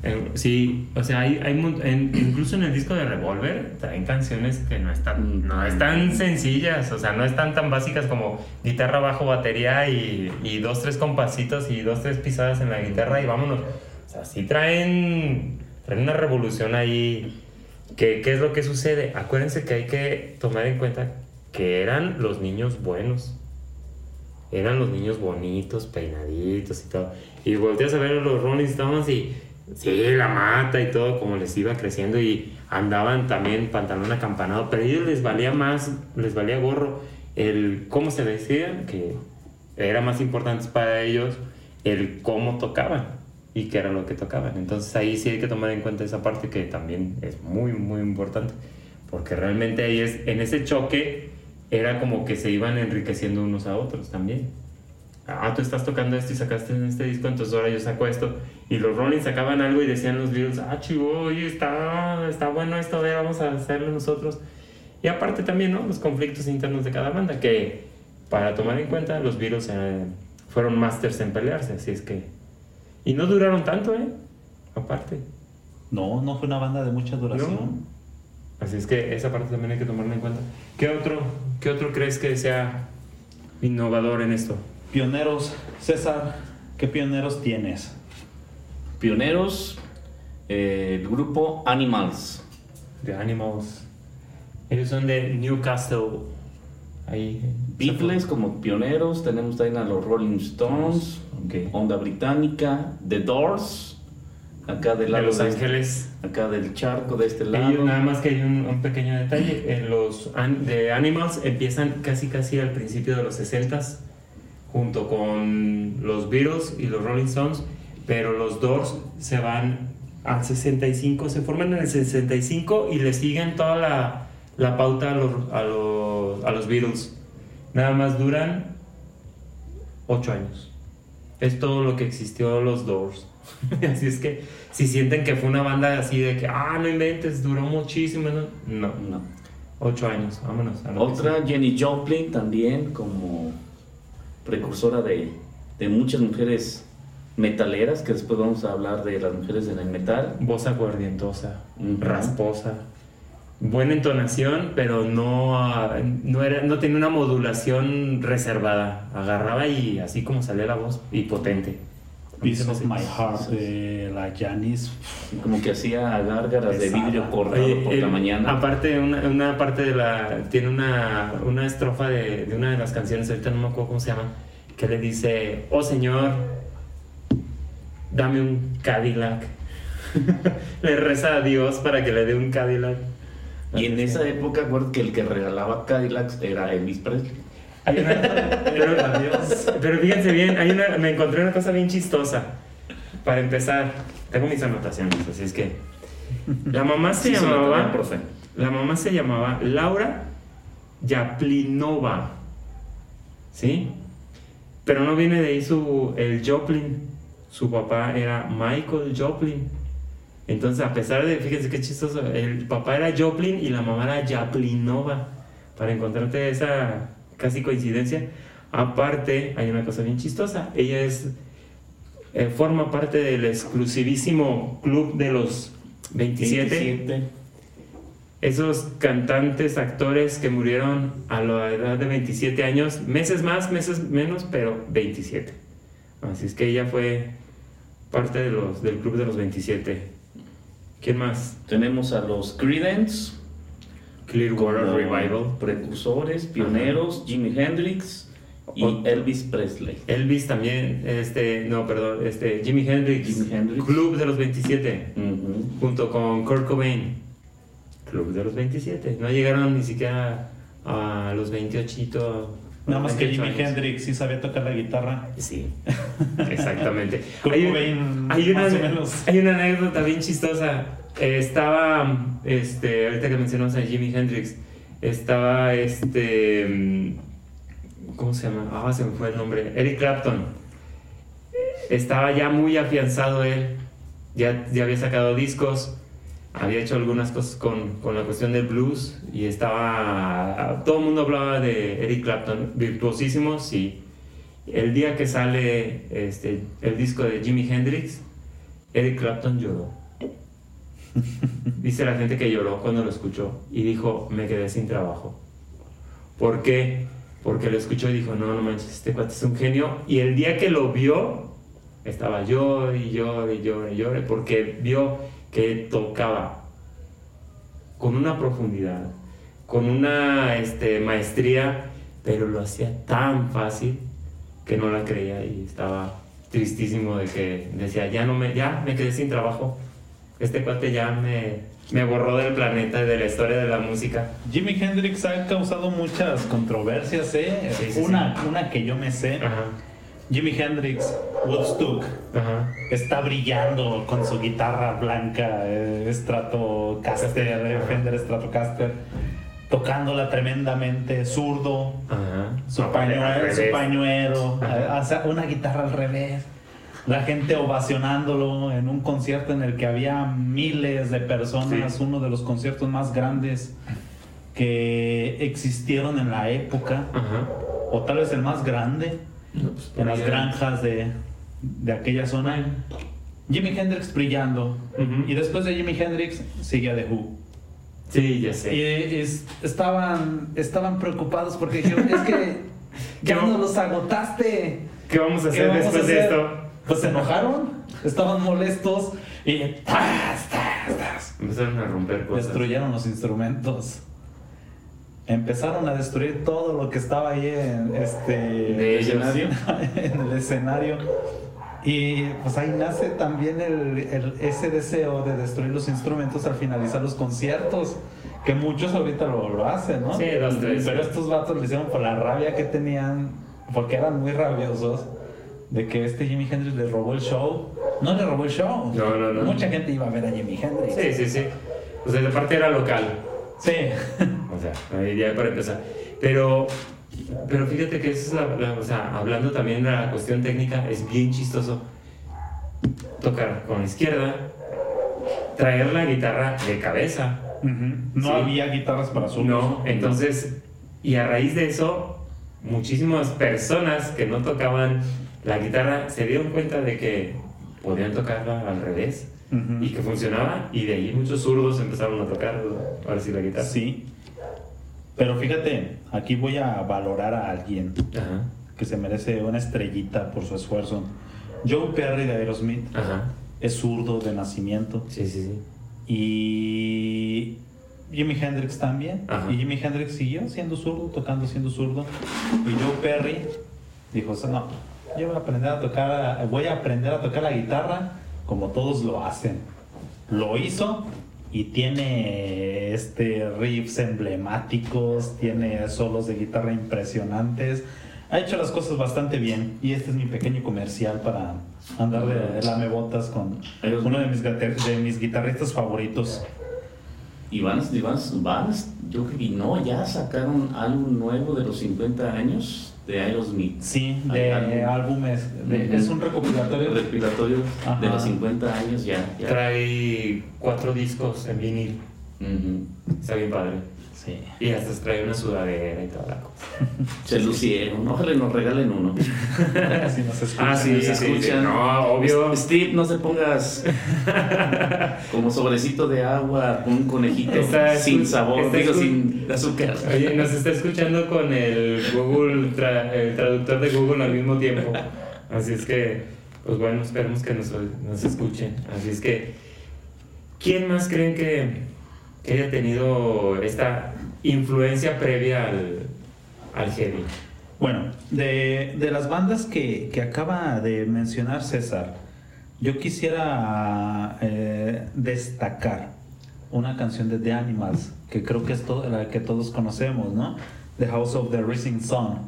En- sí, o sea, hay, hay en- incluso en el disco de Revolver traen canciones que no están, no están sencillas, o sea, no están tan básicas como guitarra, bajo, batería y, y dos, tres compasitos y dos, tres pisadas en la guitarra y vámonos. O sea, sí traen, traen una revolución ahí. ¿Qué, ¿Qué es lo que sucede? Acuérdense que hay que tomar en cuenta que eran los niños buenos. Eran los niños bonitos, peinaditos y todo. Y volteas a ver a los Rolling Stones y sí, la mata y todo, como les iba creciendo y andaban también pantalón acampanado, pero a ellos les valía más, les valía gorro el cómo se vestían, que era más importante para ellos el cómo tocaban y qué era lo que tocaban. Entonces ahí sí hay que tomar en cuenta esa parte que también es muy, muy importante, porque realmente ahí es, en ese choque era como que se iban enriqueciendo unos a otros también. Ah, tú estás tocando esto y sacaste en este disco, entonces ahora yo saco esto. Y los Rolling sacaban algo y decían los Beatles, ah, chivo, oye, está, está bueno esto, a ver, vamos a hacerlo nosotros. Y aparte también, ¿no? Los conflictos internos de cada banda, que para tomar en cuenta, los Beatles eh, fueron masters en pelearse, así es que... Y no duraron tanto, ¿eh? Aparte. No, no fue una banda de mucha duración. Así es que esa parte también hay que tomarla en cuenta. ¿Qué otro, qué otro crees que sea innovador en esto? Pioneros, César, ¿qué pioneros tienes? Pioneros, eh, el grupo Animals. The Animals. Ellos son de Newcastle. Ahí. Beatles como pioneros, tenemos también a los Rolling Stones, Ok. Onda Británica, The Doors, acá del De lado Los de- Ángeles. acá del charco de este lado. Ellos, nada más que hay un, un pequeño detalle. eh, los de Animals empiezan casi casi al principio de los 60s, junto con los Beatles y los Rolling Stones, pero los Doors se van al 65, se forman en el 65 y le siguen toda la, la pauta a los, a, los, a los Beatles. Nada más duran 8 años. Es todo lo que existió los Doors. *laughs* así es que si sienten que fue una banda así de que, ah, no inventes, duró muchísimo, no, no, No. 8 años, vámonos. a Otra, Jenny Joplin también como precursora de, de muchas mujeres metaleras, que después vamos a hablar de las mujeres en el metal. Voz aguardientosa, rasposa, buena entonación, pero no, ah, no, era, no tenía una modulación reservada. Agarraba y así como salía la voz, y potente. Piece of My Heart de la Janis. Como que hacía gárgaras de Pesada. vidrio cortado Oye, por el- la mañana. Aparte, una, una parte de la. Tiene una, una estrofa de, de una de las canciones, ahorita no me acuerdo cómo se llama, que le dice: Oh Señor, dame un Cadillac. *laughs* le reza a Dios para que le dé un Cadillac. Y en esa época, acuerdo que el que regalaba Cadillacs era Elvis Presley. Una- *laughs* pero, pero fíjense bien, hay una, me encontré una cosa bien chistosa. para empezar, tengo mis anotaciones, así es que la mamá se Sí, llamaba la mamá se llamaba Laura Yaplinova. ¿Sí? Pero no viene de ahí su el Joplin. Su papá era Michael Joplin. Entonces, a pesar de, fíjense qué chistoso, el papá era Joplin y la mamá era Yaplinova. Para encontrarte esa casi coincidencia. Aparte, hay una cosa bien chistosa. Ella es eh, forma parte del exclusivísimo club de los 27. 27. Esos cantantes, actores que murieron a la edad de 27 años, meses más, meses menos, pero 27. Así es que ella fue parte de los, del club de los 27. ¿Quién más? Tenemos a los Creedence, Clearwater como Revival. precursores, pioneros, Jimi Hendrix y O- Elvis Presley. Elvis también, este, no, perdón, este, Jimi Hendrix, Jimi Hendrix. Club de los 27, Ujú. junto con Kurt Cobain. Club de los 27. No llegaron ni siquiera a los 28. Nada más que 28 Jimi. Hendrix sí sabía tocar la guitarra. Sí, *laughs* exactamente. Kurt hay, Cobain, hay una, más o menos. hay una anécdota bien chistosa. Eh, estaba, este, ahorita que mencionamos a Jimi Hendrix, estaba este, mm, ¿cómo se llama? Ah, se me fue el nombre. Eric Clapton. Estaba ya muy afianzado él, ya, ya había sacado discos, había hecho algunas cosas con, con la cuestión del blues y estaba, todo el mundo hablaba de Eric Clapton, virtuosísimo, sí. El día que sale este, el disco de Jimi Hendrix, Eric Clapton lloró. *laughs* Dice la gente que lloró cuando lo escuchó y dijo, me quedé sin trabajo. ¿Por qué? Porque lo escuchó y dijo, no, no manches, este cuate es un genio. Y el día que lo vio, estaba yo y yo y yo y yo, porque vio que tocaba con una profundidad, con una este, maestría, pero lo hacía tan fácil que no la creía y estaba tristísimo de que decía, ya no me, ya me quedé sin trabajo. Este cuate ya me, me borró del planeta y de la historia de la música. Jimi Hendrix ha causado muchas controversias, ¿eh? Sí, sí, una, una que yo me sé. Ajá, Jimi Hendrix, Woodstock, ajá. está brillando con su guitarra blanca, eh, Stratocaster, eh, Fender Stratocaster, tocándola tremendamente, zurdo, Ajá. su pañuelo, su pañuelo, una guitarra al revés. La gente ovacionándolo en un concierto en el que había miles de personas, Sí. uno de los conciertos más grandes que existieron en la época, Ajá. o tal vez el más grande, No, pues, en las granjas de, de aquella zona. Jimi Hendrix brillando. Ujú. Y después de Jimi Hendrix sigue The Who. Sí, ya sé. Y es- estaban, estaban preocupados porque dijeron, es que *laughs* ya ¿Qué nos los agotaste. ¿Qué vamos a ¿Qué hacer vamos a después de hacer? esto? Pues se enojaron, estaban molestos y ¡tas, tas, tas! Empezaron a romper cosas. destruyeron los instrumentos. Empezaron a destruir todo lo que estaba ahí en este De escenario, *laughs* en el escenario. Y pues ahí nace también el, el- ese deseo de destruir los instrumentos al finalizar los conciertos. Que muchos ahorita lo, lo hacen, ¿no? Sí, dos, tres. Pero estos vatos lo hicieron por la rabia que tenían, porque eran muy rabiosos, de que este Jimi Hendrix le robó el show. No le robó el show. No, no, no. Mucha gente iba a ver a Jimi Hendrix. Sí, sí, sí. O sea, de parte era local. Sí. O sea, ahí ya para empezar. Pero, pero fíjate que eso es la, la- o sea, hablando también de la cuestión técnica, es bien chistoso tocar con la izquierda, traer la guitarra de cabeza. No Sí. había guitarras para solos. No, entonces, y a raíz de eso, muchísimas personas que no tocaban la guitarra se dieron cuenta de que podían tocarla al revés y que funcionaba, y de ahí muchos zurdos empezaron a tocar ahora sí la guitarra. Sí. Pero fíjate, aquí voy a valorar a alguien Ajá, que se merece una estrellita por su esfuerzo. Joe Perry de Aerosmith ajá. es zurdo de nacimiento. Sí, sí, sí. Y Jimi Hendrix también. Ajá. Y Jimi Hendrix siguió siendo zurdo, tocando siendo zurdo. Y Joe Perry dijo, no, yo voy a aprender a tocar, voy a aprender a tocar la guitarra como todos lo hacen. Lo hizo y tiene este riffs emblemáticos, tiene solos de guitarra impresionantes. ha hecho las cosas bastante bien. Y este es mi pequeño comercial para andar de lamebotas con uno de mis, de mis guitarristas favoritos. Y van, van, yo creo que no, ya sacaron algo nuevo de los 50 años de Aerosmith. Sí, de álbumes. Es un recopilatorio. Recopilatorio de los 50 años ya, Trae cuatro discos en vinil. Está bien padre. Sí. Y hasta trae una sudadera y toda la cosa. *laughs* Se lucieron. Ojalá nos regalen uno. *laughs* si nos escuchan. Ah, sí, se escuchan. No, obvio. Steve, no se pongas *laughs* como sobrecito de agua, un conejito sin sabor, digo, sin azúcar. Oye, nos está escuchando con el Google, el traductor de Google al mismo tiempo. Así es que, pues bueno, esperemos que nos, nos escuchen. Así es que, ¿quién más creen que que haya tenido esta influencia previa al, al heavy? Bueno, de, de las bandas que, que, acaba de mencionar César, yo quisiera eh, destacar una canción de The Animals, que creo que es la que todos conocemos, ¿no? The House of the Rising Sun.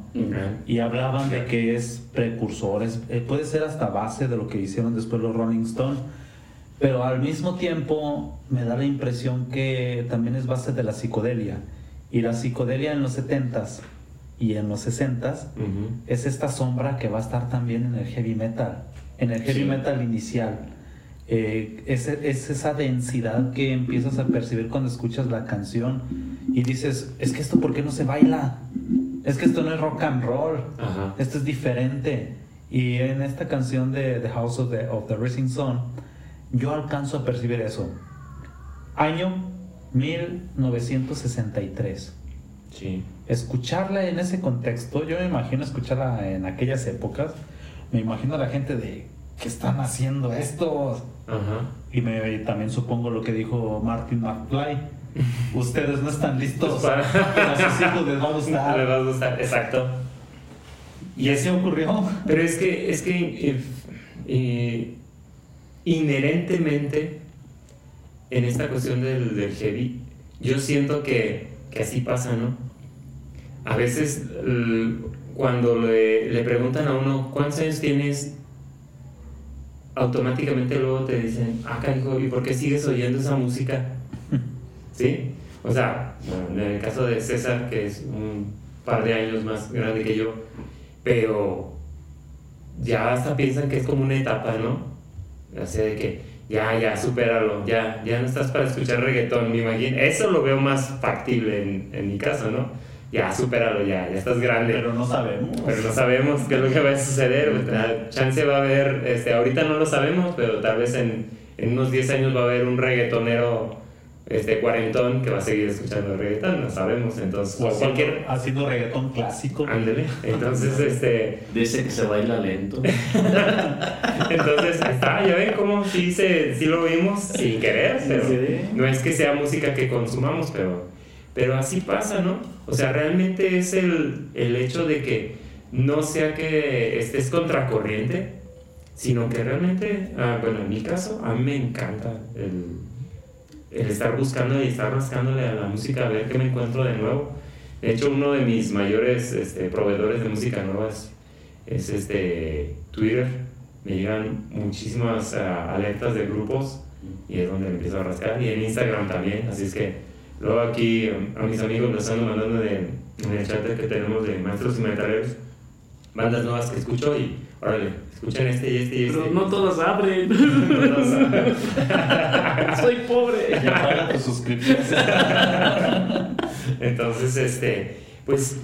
Y hablaban de que es precursor, eh, puede ser hasta base de lo que hicieron después los Rolling Stones pero al mismo tiempo me da la impresión que también es base de la psicodelia. Y la psicodelia en los 70s y en los 60s es esta sombra que va a estar también en el heavy metal, en el heavy metal inicial. Eh, es, es, esa densidad que empiezas a percibir cuando escuchas la canción y dices, es que esto, ¿por qué no se baila? Es que esto no es rock and roll, esto es diferente. Y en esta canción de The House of the, of the Rising Sun, yo alcanzo a percibir eso. Año 1963. Sí. Escucharla en ese contexto, yo me imagino escucharla en aquellas épocas, me imagino a la gente de, ¿qué están haciendo estos? Ajá. Y me, también supongo lo que dijo Martin McFly. Ustedes no están listos, pues para... a sus hijos les va a *laughs* gustar. Les va a gustar, exacto. Y así ocurrió. Pero es que, es que eh, eh, inherentemente en esta cuestión del, del heavy, yo siento que, que, así pasa, ¿no? A veces cuando le, le, preguntan a uno, ¿cuántos años tienes? Automáticamente luego te dicen, ah, cariño, ¿y por qué sigues oyendo esa música? *laughs* ¿Sí? O sea, en el caso de César, que es un par de años más grande que yo, pero ya hasta piensan que es como una etapa, ¿no? Así de que, ya, ya, supéralo, ya, ya no estás para escuchar reggaetón, me imagino. Eso lo veo más factible en, en mi caso, ¿no? Ya, supéralo, ya, ya estás grande. Pero no sabemos. Pero no sabemos qué es lo que va a suceder. Chance va a haber, este, ahorita no lo sabemos, pero tal vez en, en unos 10 años va a haber un reggaetonero este cuarentón que va a seguir escuchando reggaetón, no sabemos, entonces o cualquier haciendo reggaetón clásico. Ándele. Entonces este dice que se baila lento. *laughs* entonces está, ya ven cómo sí se sí lo vimos sin querer, pero no es que sea música que consumamos, pero pero así pasa, ¿no? O sea, realmente es el, el hecho de que no sea que estés contracorriente, sino que realmente, ah, bueno, en mi caso, a mí me encanta el el estar buscando y estar rascándole a la música a ver qué me encuentro de nuevo. De hecho, uno de mis mayores este, proveedores de música nueva es, este, Twitter. Me llegan muchísimas ah, alertas de grupos y es donde empiezo a rascar. Y en Instagram también. Así es que luego aquí a mis amigos nos están mandando de, en el chat que tenemos de maestros y metaleros bandas nuevas que escucho y órale, escuchen este y este y este. Pero no todas abren. *laughs* *laughs* Soy pobre. Ya paga tu suscripción. *laughs* Entonces, este, pues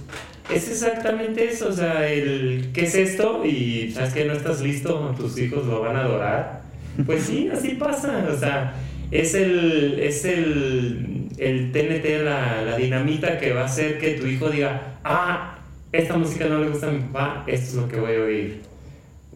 es exactamente eso, o sea, el ¿qué es esto? Y sabes que no estás listo, tus hijos lo van a adorar. Pues sí, así pasa, o sea, es el, es el, el TNT, la, la dinamita que va a hacer que tu hijo diga, ah, esta música no le gusta a mi papá, esto es lo que voy a oír.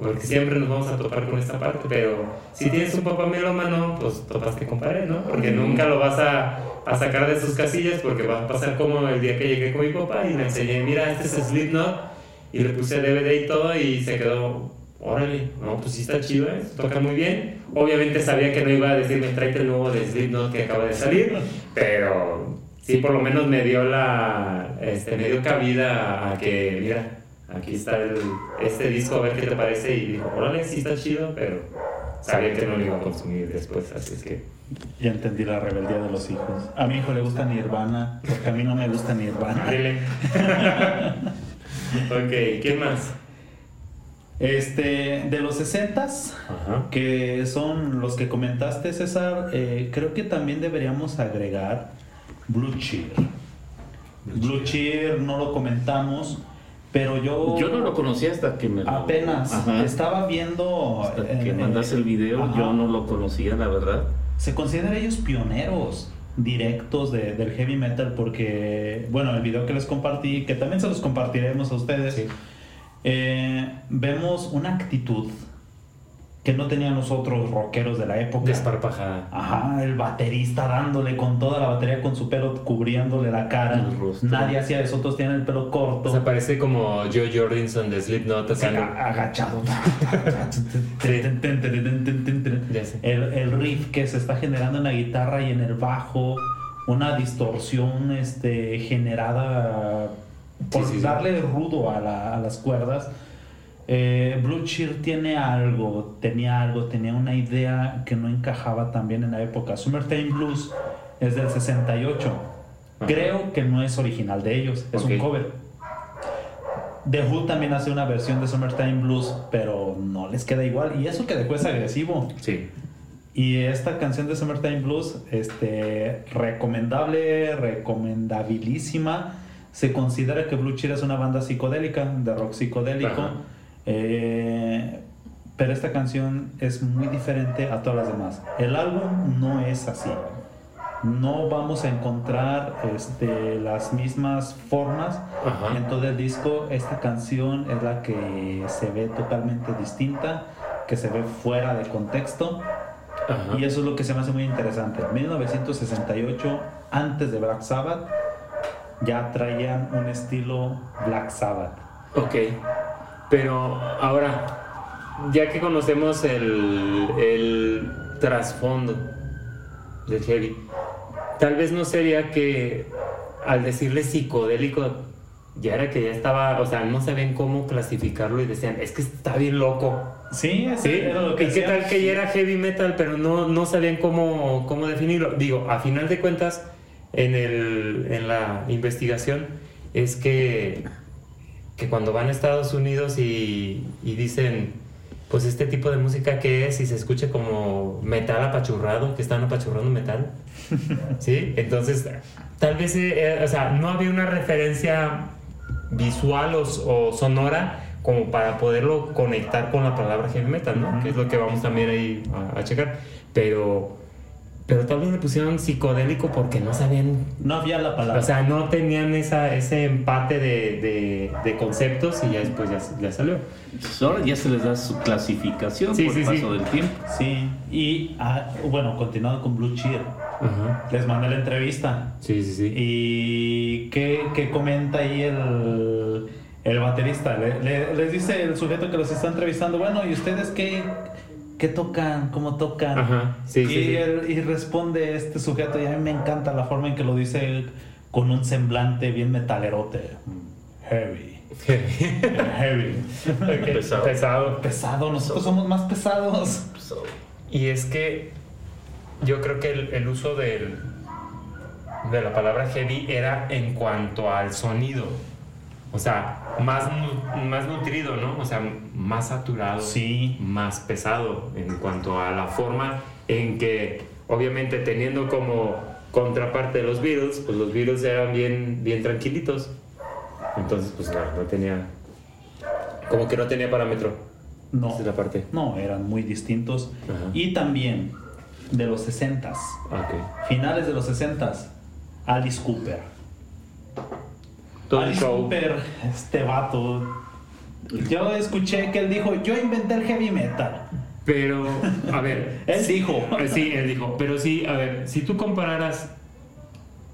Porque siempre nos vamos a topar con esta parte, pero si tienes un papá melómano, pues topaste con pared, ¿no? Porque nunca lo vas a, a, sacar de sus casillas porque va a pasar como el día que llegué con mi papá y le enseñé, mira, este es Slipknot, y le puse DVD y todo y se quedó, órale, no, pues sí está chido, ¿eh? toca muy bien. Obviamente sabía que no iba a decirme, tráete el nuevo de Slipknot que acaba de salir, pero sí por lo menos me dio la, este, me dio cabida a que, mira, aquí está el, este disco, a ver qué te parece. Y dijo, órale, sí está chido, pero sabía que no lo iba a consumir después, así es que... Ya entendí la rebeldía de los hijos. A mi hijo le gusta Nirvana, porque a mí no me gusta Nirvana. Dile. *laughs* ok, ¿qué más? Este, de los 60 que son los que comentaste, César, eh, creo que también deberíamos agregar Blue Cheer. Blue Cheer no lo comentamos, pero yo. Yo no lo conocía hasta que me. Apenas. Estaba viendo. Hasta que mandas el video, yo no lo conocía, la verdad. Se consideran ellos pioneros directos del heavy metal porque, bueno, el video que les compartí, que también se los compartiremos a ustedes, eh, vemos una actitud que no tenían los otros rockeros de la época. Desparpajada. Ajá, el baterista dándole con toda la batería con su pelo cubriéndole la cara. Nadie hacía eso, todos tienen el pelo corto. O sea, parece como Joe Jordinson de Slipknot. agachado. el, el riff que se está generando en la guitarra y en el bajo. Una distorsión este, generada por darle rudo a, a las cuerdas eh, Blue Cheer tiene algo, tenía algo, tenía una idea que no encajaba tan bien en la época. Summertime Blues es del 68. Creo que no es original de ellos, es un cover. The Who también hace una versión de Summertime Blues, pero no les queda igual. Y eso que después es agresivo. Sí. Y esta canción de Summertime Blues, este, recomendable, recomendabilísima. Se considera que Blue Cheer es una banda psicodélica, de rock psicodélico. Eh, pero esta canción es muy diferente a todas las demás. El álbum no es así. No vamos a encontrar este, las mismas formas en todo el disco. Esta canción es la que se ve totalmente distinta, que se ve fuera de contexto. Y eso es lo que se me hace muy interesante. En 1968, antes de Black Sabbath, ya traían un estilo Black Sabbath. Ok. Pero ahora, ya que conocemos el, el trasfondo del heavy, tal vez no sería que al decirle psicodélico ya era que ya estaba, o sea, no sabían cómo clasificarlo y decían, es que está bien loco. Sí, ¿Sí? Era lo que ¿Y qué tal que ya era heavy metal, pero no, no sabían cómo, cómo definirlo? Digo, a final de cuentas, en, el, en la investigación, es que que cuando van a Estados Unidos y, dicen, pues este tipo de música que es y se escucha como metal apachurrado, que están apachurrando metal, *laughs* ¿sí? Entonces, tal vez, eh, o sea, no había una referencia visual o, sonora como para poderlo conectar con la palabra heavy metal, ¿no? Que es lo que vamos también ahí a, a checar. Pero pero tal vez le pusieron psicodélico porque no sabían. No había la palabra. O sea, no tenían esa, ese empate de, de, conceptos y ya después ya, salió. Pues ahora ya se les da su clasificación por el paso del tiempo. Sí, y ah, bueno, continuando con Blue Cheer. Les mandé la entrevista. Sí, sí, sí. ¿Y qué, qué comenta ahí el, el baterista? Le, les dice el sujeto que los está entrevistando, bueno, ¿y ustedes qué? ¿Qué tocan? ¿Cómo tocan? Ajá, sí, y, sí, y responde este sujeto, y a mí me encanta la forma en que lo dice con un semblante bien metalerote. Heavy. Heavy. *laughs* Pesado. pesado. Pesado. Nosotros somos más pesados. Y es que yo creo que el, el uso del, de la palabra heavy era en cuanto al sonido. O sea, más, más nutrido, ¿no? O sea, más saturado. Sí. Más pesado en cuanto a la forma en que, obviamente, teniendo como contraparte de los Beatles, pues los Beatles eran bien, bien tranquilitos. Entonces, pues no, no tenía. Como que no tenía parámetro. No. Esa la parte. No, eran muy distintos. Y también de los 60s. Okay. Finales de los 60s. Alice Cooper Alice Cooper, este vato. Yo escuché que él dijo, yo inventé el heavy metal. Pero, a ver. *laughs* él dijo. Eh, sí, él dijo. Pero sí, a ver, si tú compararas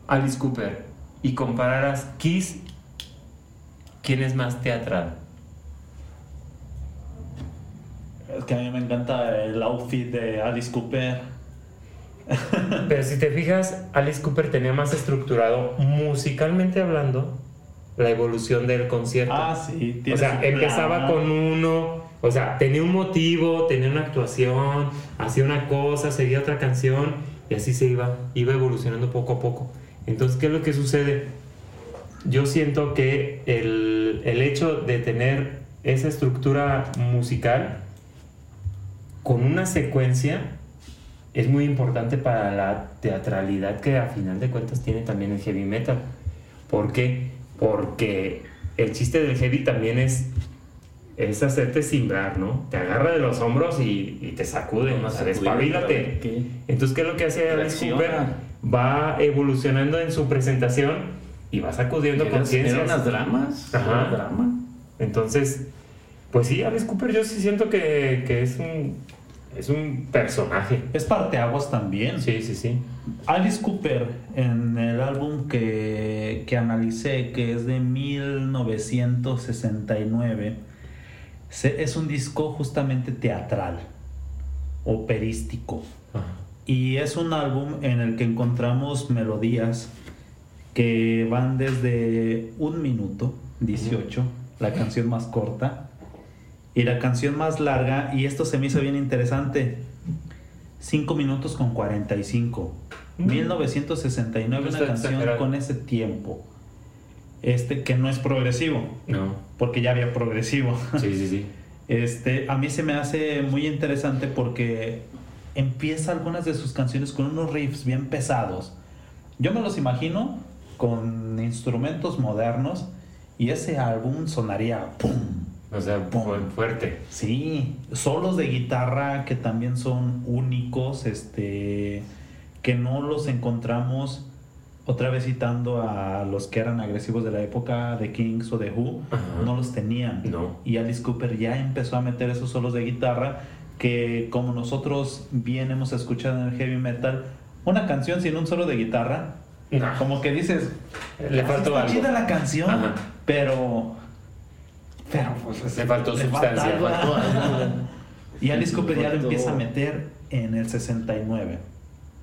Alice Cooper y compararas Kiss, ¿quién es más teatral? Es que a mí me encanta el outfit de Alice Cooper. Pero si te fijas, Alice Cooper tenía más estructurado musicalmente hablando la evolución del concierto. Ah, sí. o sea, empezaba plan. con uno, o sea, tenía un motivo, tenía una actuación, hacía una cosa, seguía otra canción y así se iba, iba evolucionando poco a poco. Entonces, ¿qué es lo que sucede? Yo siento que el, el hecho de tener esa estructura musical con una secuencia es muy importante para la teatralidad que a final de cuentas tiene también el heavy metal. ¿Por qué? Porque el chiste del heavy también es, es hacerte cimbrar, ¿no? Te agarra de los hombros y, y te sacude, Una o sea, despabilate. ¿qué? Entonces, ¿qué es lo que hace Alice. Cooper? Va evolucionando en su presentación y va sacudiendo conciencias. Unas dramas. Ajá. Ajá. drama. Entonces, pues sí, Alice Cooper yo sí siento que, que es un es un personaje. Es parteaguas también. Sí, sí, sí. Alice Cooper, en el álbum que, que analicé, que es de 1969, se- es un disco justamente teatral, operístico. Y es un álbum en el que encontramos melodías que van desde un minuto 18, la canción más corta, y la canción más larga, y esto se me hizo bien interesante, 5 minutos con 45. Mm. 1969, No una canción exagerado. con ese tiempo. Este que no es progresivo, No. porque ya había progresivo. Sí, sí, sí. Este, a mí se me hace muy interesante porque empieza algunas de sus canciones con unos riffs bien pesados. Yo me los imagino con instrumentos modernos y ese álbum sonaría ¡pum! O sea, fue fuerte. Sí, solos de guitarra que también son únicos, este, que no los encontramos otra vez citando a los que eran agresivos de la época de Kings o de Who, Ajá. no los tenían. No. Y Alice Cooper ya empezó a meter esos solos de guitarra que como nosotros bien hemos escuchado en el heavy metal, una canción sin un solo de guitarra, No. como que dices, Le faltó está algo. chida la canción, Ajá. pero pero pues Le faltó le sustancia. *laughs* Y Alice Cooper ya lo empieza a meter en el 69.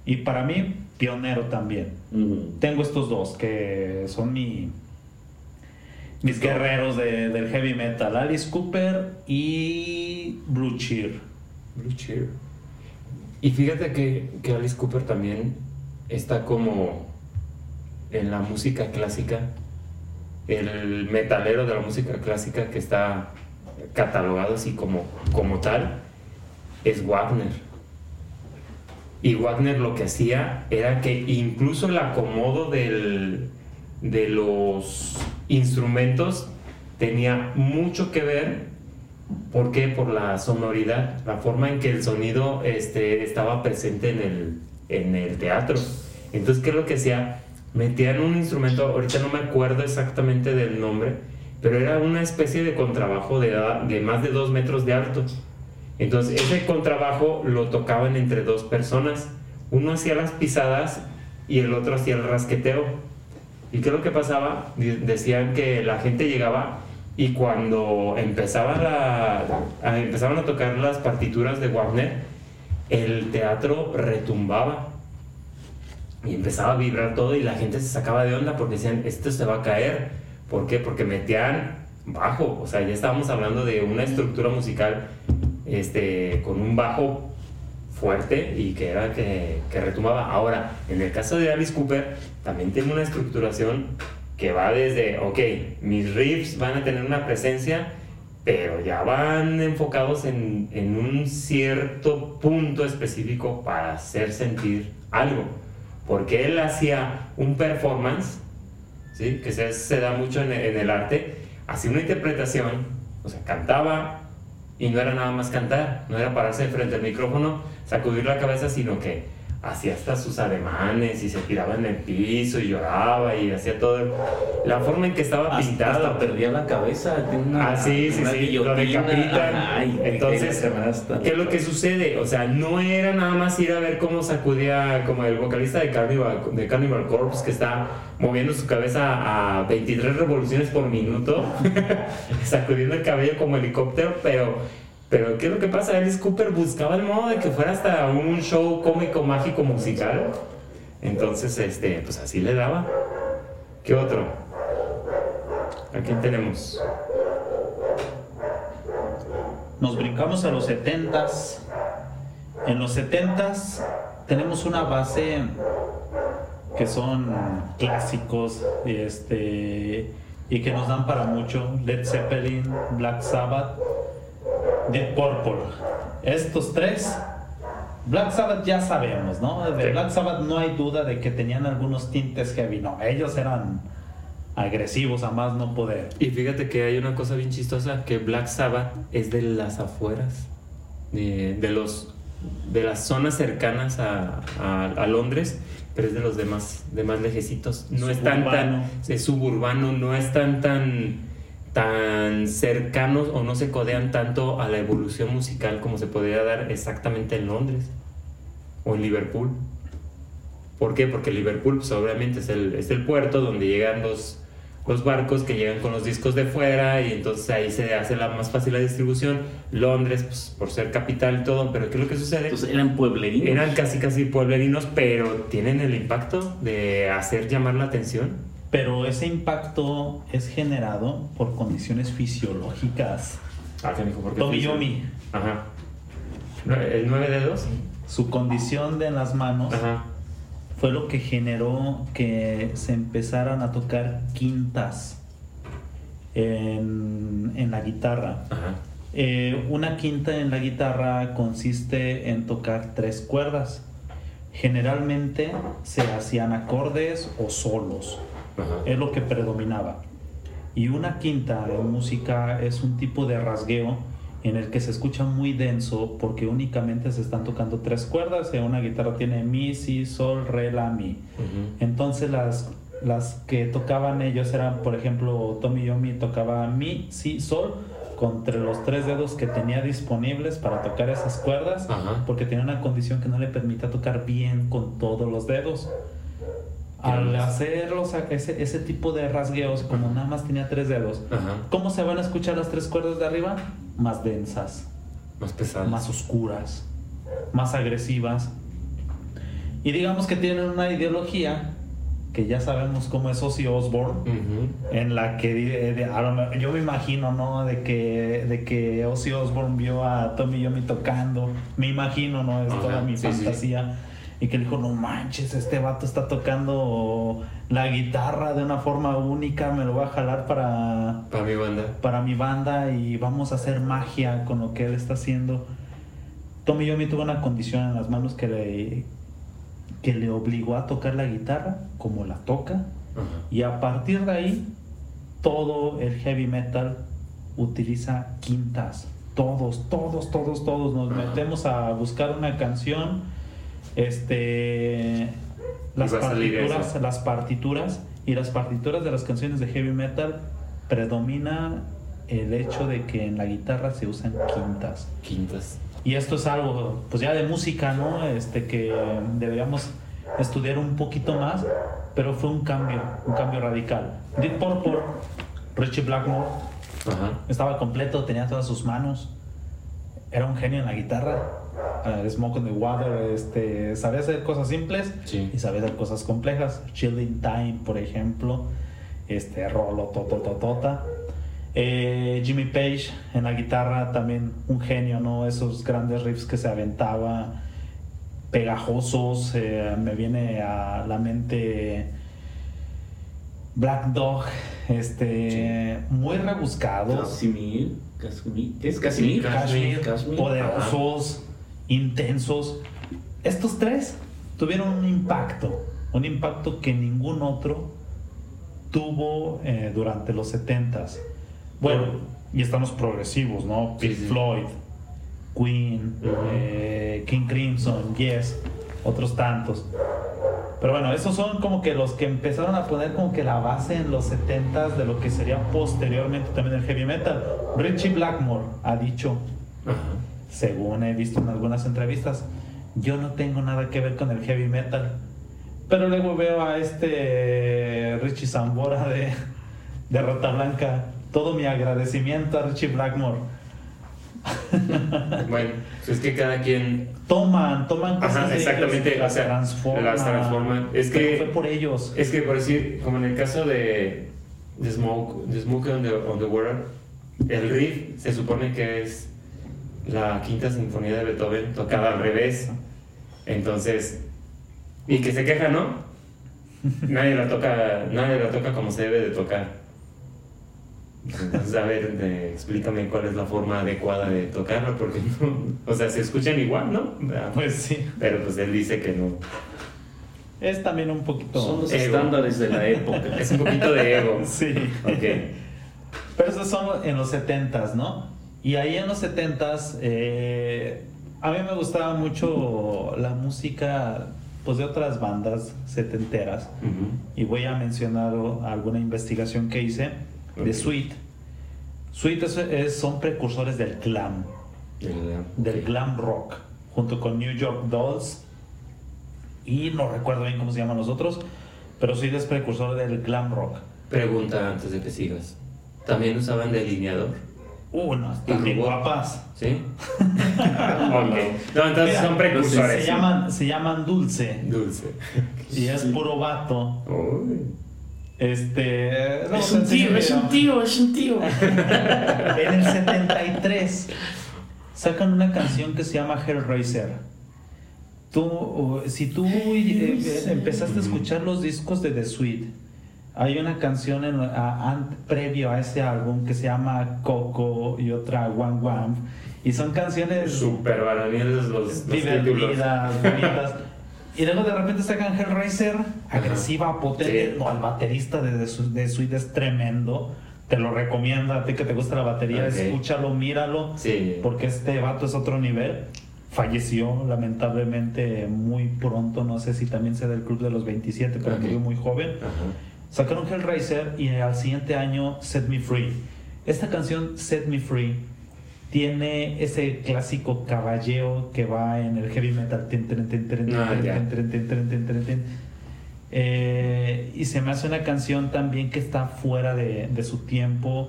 Y para mí, pionero también. Tengo estos dos que son mi, mis guerreros de- del heavy metal. Alice Cooper y Blue Cheer. Blue Cheer. Y fíjate que, que Alice Cooper también está como en la música clásica, el metalero de la música clásica que está catalogado así como, como tal, es Wagner. Y Wagner lo que hacía era que incluso el acomodo de los instrumentos tenía mucho que ver ¿Por qué? Por la sonoridad, la forma en que el sonido este, estaba presente en el, en el teatro. Entonces, ¿qué es lo que hacía? Metían un instrumento, ahorita no me acuerdo exactamente del nombre, pero era una especie de contrabajo de, de más de dos metros de alto. Entonces, ese contrabajo lo tocaban entre dos personas. Uno hacía las pisadas y el otro hacía el rasqueteo. ¿Y qué es lo que pasaba? Decían que la gente llegaba y cuando empezaba la, a- empezaban a tocar las partituras de Wagner, el teatro retumbaba y empezaba a vibrar todo y la gente se sacaba de onda porque decían, esto se va a caer. ¿Por qué? Porque metían bajo, o sea, ya estábamos hablando de una estructura musical este, con un bajo fuerte y que era que, que retumbaba. Ahora, en el caso de Alice Cooper, también tiene una estructuración que va desde, ok, mis riffs van a tener una presencia, pero ya van enfocados en, en un cierto punto específico para hacer sentir algo. Porque él hacía un performance, ¿sí? que se, da mucho en, en el arte, hacía una interpretación, o sea, cantaba y no era nada más cantar, no era pararse frente al micrófono, sacudir la cabeza, sino que hacía hasta sus ademanes y se tiraba en el piso y lloraba y hacía todo. La forma en que estaba Hasta, hasta perdía la cabeza. tiene una- Ah, sí, sí, una sí, lo decapitan. Ay, Entonces, ¿qué es lo que sucede? O sea, no era nada más ir a ver cómo sacudía, como el vocalista de Carnival, de Carnival Corpse, que está moviendo su cabeza a 23 revoluciones por minuto, *laughs* sacudiendo el cabello como helicóptero, pero, pero ¿qué es lo que pasa? Alice Cooper buscaba el modo de que fuera hasta un show cómico, mágico, musical. Entonces, este, pues así le daba. ¿Qué otro? ¿A quién tenemos? Nos brincamos a los 70s. En los 70s tenemos una base que son clásicos este, y que nos dan para mucho. Led Zeppelin, Black Sabbath, Deep Purple. Estos tres, Black Sabbath ya sabemos, ¿no? De Black Sabbath no hay duda de que tenían algunos tintes heavy, no, ellos eran agresivos a más no poder. Y fíjate que hay una cosa bien chistosa, que Black Sabbath es de las afueras, de, de los de las zonas cercanas a, a, a Londres pero es de los demás, demás lejecitos. No es tan, tan, es suburbano, no es tan, tan, tan cercanos o no se codean tanto a la evolución musical como se podría dar exactamente en Londres o en Liverpool. ¿Por qué? Porque Liverpool, pues, obviamente, es el, es el puerto donde llegan los, los barcos que llegan con los discos de fuera y entonces ahí se hace la más fácil la distribución. Londres, pues, por ser capital y todo, pero ¿qué es lo que sucede? Entonces eran pueblerinos. Eran casi casi pueblerinos, pero tienen el impacto de hacer llamar la atención. Pero ese impacto es generado por condiciones fisiológicas. Ah, ¿qué dijo? ¿Por qué Ajá. ¿El nueve dedos? su condición de las manos Ajá. fue lo que generó que se empezaran a tocar quintas en, en la guitarra. Ajá. Eh, una quinta en la guitarra consiste en tocar tres cuerdas. Generalmente se hacían acordes o solos. Ajá. Es lo que predominaba. Y una quinta en música es un tipo de rasgueo en el que se escucha muy denso porque únicamente se están tocando tres cuerdas. y Una guitarra tiene mi, si, sol, re, la, mi. Entonces las, las que tocaban ellos eran, por ejemplo, Tommy Yomi tocaba mi, si, sol, contra los tres dedos que tenía disponibles para tocar esas cuerdas, porque tenía una condición que no le permitía tocar bien con todos los dedos. Al hacer ese, ese tipo de rasgueos, como nada más tenía tres dedos, Ajá. ¿cómo se van a escuchar las tres cuerdas de arriba? Más densas Más pesado. más oscuras, más agresivas. Y digamos que tienen una ideología que ya sabemos cómo es Ozzy Osbourne, en la que eh, de- yo me imagino, ¿no? De que, de que Ozzy Osbourne vio a Tommy Yomi tocando, me imagino, ¿no? Es Ajá, toda mi sí, sí. Y que le dijo, no manches, este vato está tocando la guitarra de una forma única, me lo voy a jalar para, Para mi banda. para mi banda y vamos a hacer magia con lo que él está haciendo. Tommy Yomi tuvo una condición en las manos que le, que le obligó a tocar la guitarra como la toca y a partir de ahí todo el heavy metal utiliza quintas. Todos, todos, todos, todos nos metemos a buscar una canción. Este las partituras, las partituras y las partituras de las canciones de heavy metal predomina el hecho de que en la guitarra se usan quintas. Quintas. Y esto es algo, pues ya de música, ¿no? Este que deberíamos estudiar un poquito más, pero fue un cambio, un cambio radical. Deep Purple, Richie Blackmore, Ajá. estaba completo, tenía todas sus manos, era un genio en la guitarra. Uh, Smoke on the Water, este, sabía hacer cosas simples Sí. y sabía hacer cosas complejas. Chilling Time, por ejemplo, este, Rolo. Eh, Jimmy Page en la guitarra también un genio, ¿no? Esos grandes riffs que se aventaba, pegajosos. eh, me viene a la mente Black Dog, este, muy rebuscados. Casimir. Casimir. ¿Es Casimir? Kashmir, Kashmir. poderosos, intensos. Estos tres tuvieron un impacto, un impacto que ningún otro tuvo eh, durante los 70s. Bueno, y estamos progresivos, ¿no? Pink sí. Floyd, Queen, eh, King Crimson, Yes, otros tantos. Pero bueno, esos son como que los que empezaron a poner como que la base en los 70s de lo que sería posteriormente también el heavy metal. Richie Blackmore ha dicho, Ajá. Según he visto en algunas entrevistas, yo no tengo nada que ver con el heavy metal. Pero luego veo a este Richie Zambora de, de Rota Blanca. Todo mi agradecimiento a Richie Blackmore. *laughs* Bueno, es que cada quien Toman, toman cosas Ajá, de ellos exactamente, y las o sea, transforman. las transforman. Es que- fue por ellos. Es que por decir, como en el caso de, The Smoke, the Smoke on, the, on the Water, el riff se supone que es la quinta sinfonía de Beethoven tocada al revés. Entonces, y que se queja, ¿no? Nadie la toca, nadie la toca como se debe de tocar. Entonces, a ver, de- explícame cuál es la forma adecuada de tocarla, porque no, o sea, se escuchan igual, ¿no? Pues sí. Pero pues él dice que no. Es también un poquito. Son los Ego. estándares de la época. Es un poquito de ego. *laughs* Sí. Ok. Pero esos son en los 70s, ¿no? Y ahí en los 70s, eh, a mí me gustaba mucho la música pues, de otras bandas setenteras. Y voy a mencionar alguna investigación que hice de. Sweet. Sweet es- es- son precursores del glam, del glam rock, junto con New York Dolls. Y no recuerdo bien cómo se llaman los otros, pero Sweet es precursor del glam rock. Pregunta antes de que sigas. ¿También usaban delineador? Uh, no, están bien guapas. ¿Sí? *laughs* ok. No, entonces Mira, son precursores. Se llaman, se llaman Dulce. Dulce. Y es puro vato. Uy. Este. luego Es un tío, es un tío, es un tío. En el 73 sacan una canción que se llama Hellraiser. Tú, uh, si tú eh, empezaste a escuchar los discos de The Sweet, hay una canción en- a- an- previo a ese álbum que se llama Coco y otra One One. Y son canciones Super varoniles los, los divertidas, bonitas. Y luego de repente sacan Hellraiser, agresiva, potente. Sí. No, el baterista de, de, Su- de Sweet es tremendo. Te lo recomiendo a ti que te gusta la batería. Ok. Escúchalo, míralo. Sí. Porque este vato es otro nivel. Falleció lamentablemente muy pronto. No sé si también sea del club de los 27, pero Ok. murió muy joven. Ajá. Sacaron Hellraiser y al siguiente año Set Me Free. Esta canción Set Me Free tiene ese clásico caballeo que va en el heavy metal. Eh, y se me hace una canción también que está fuera de, de su tiempo.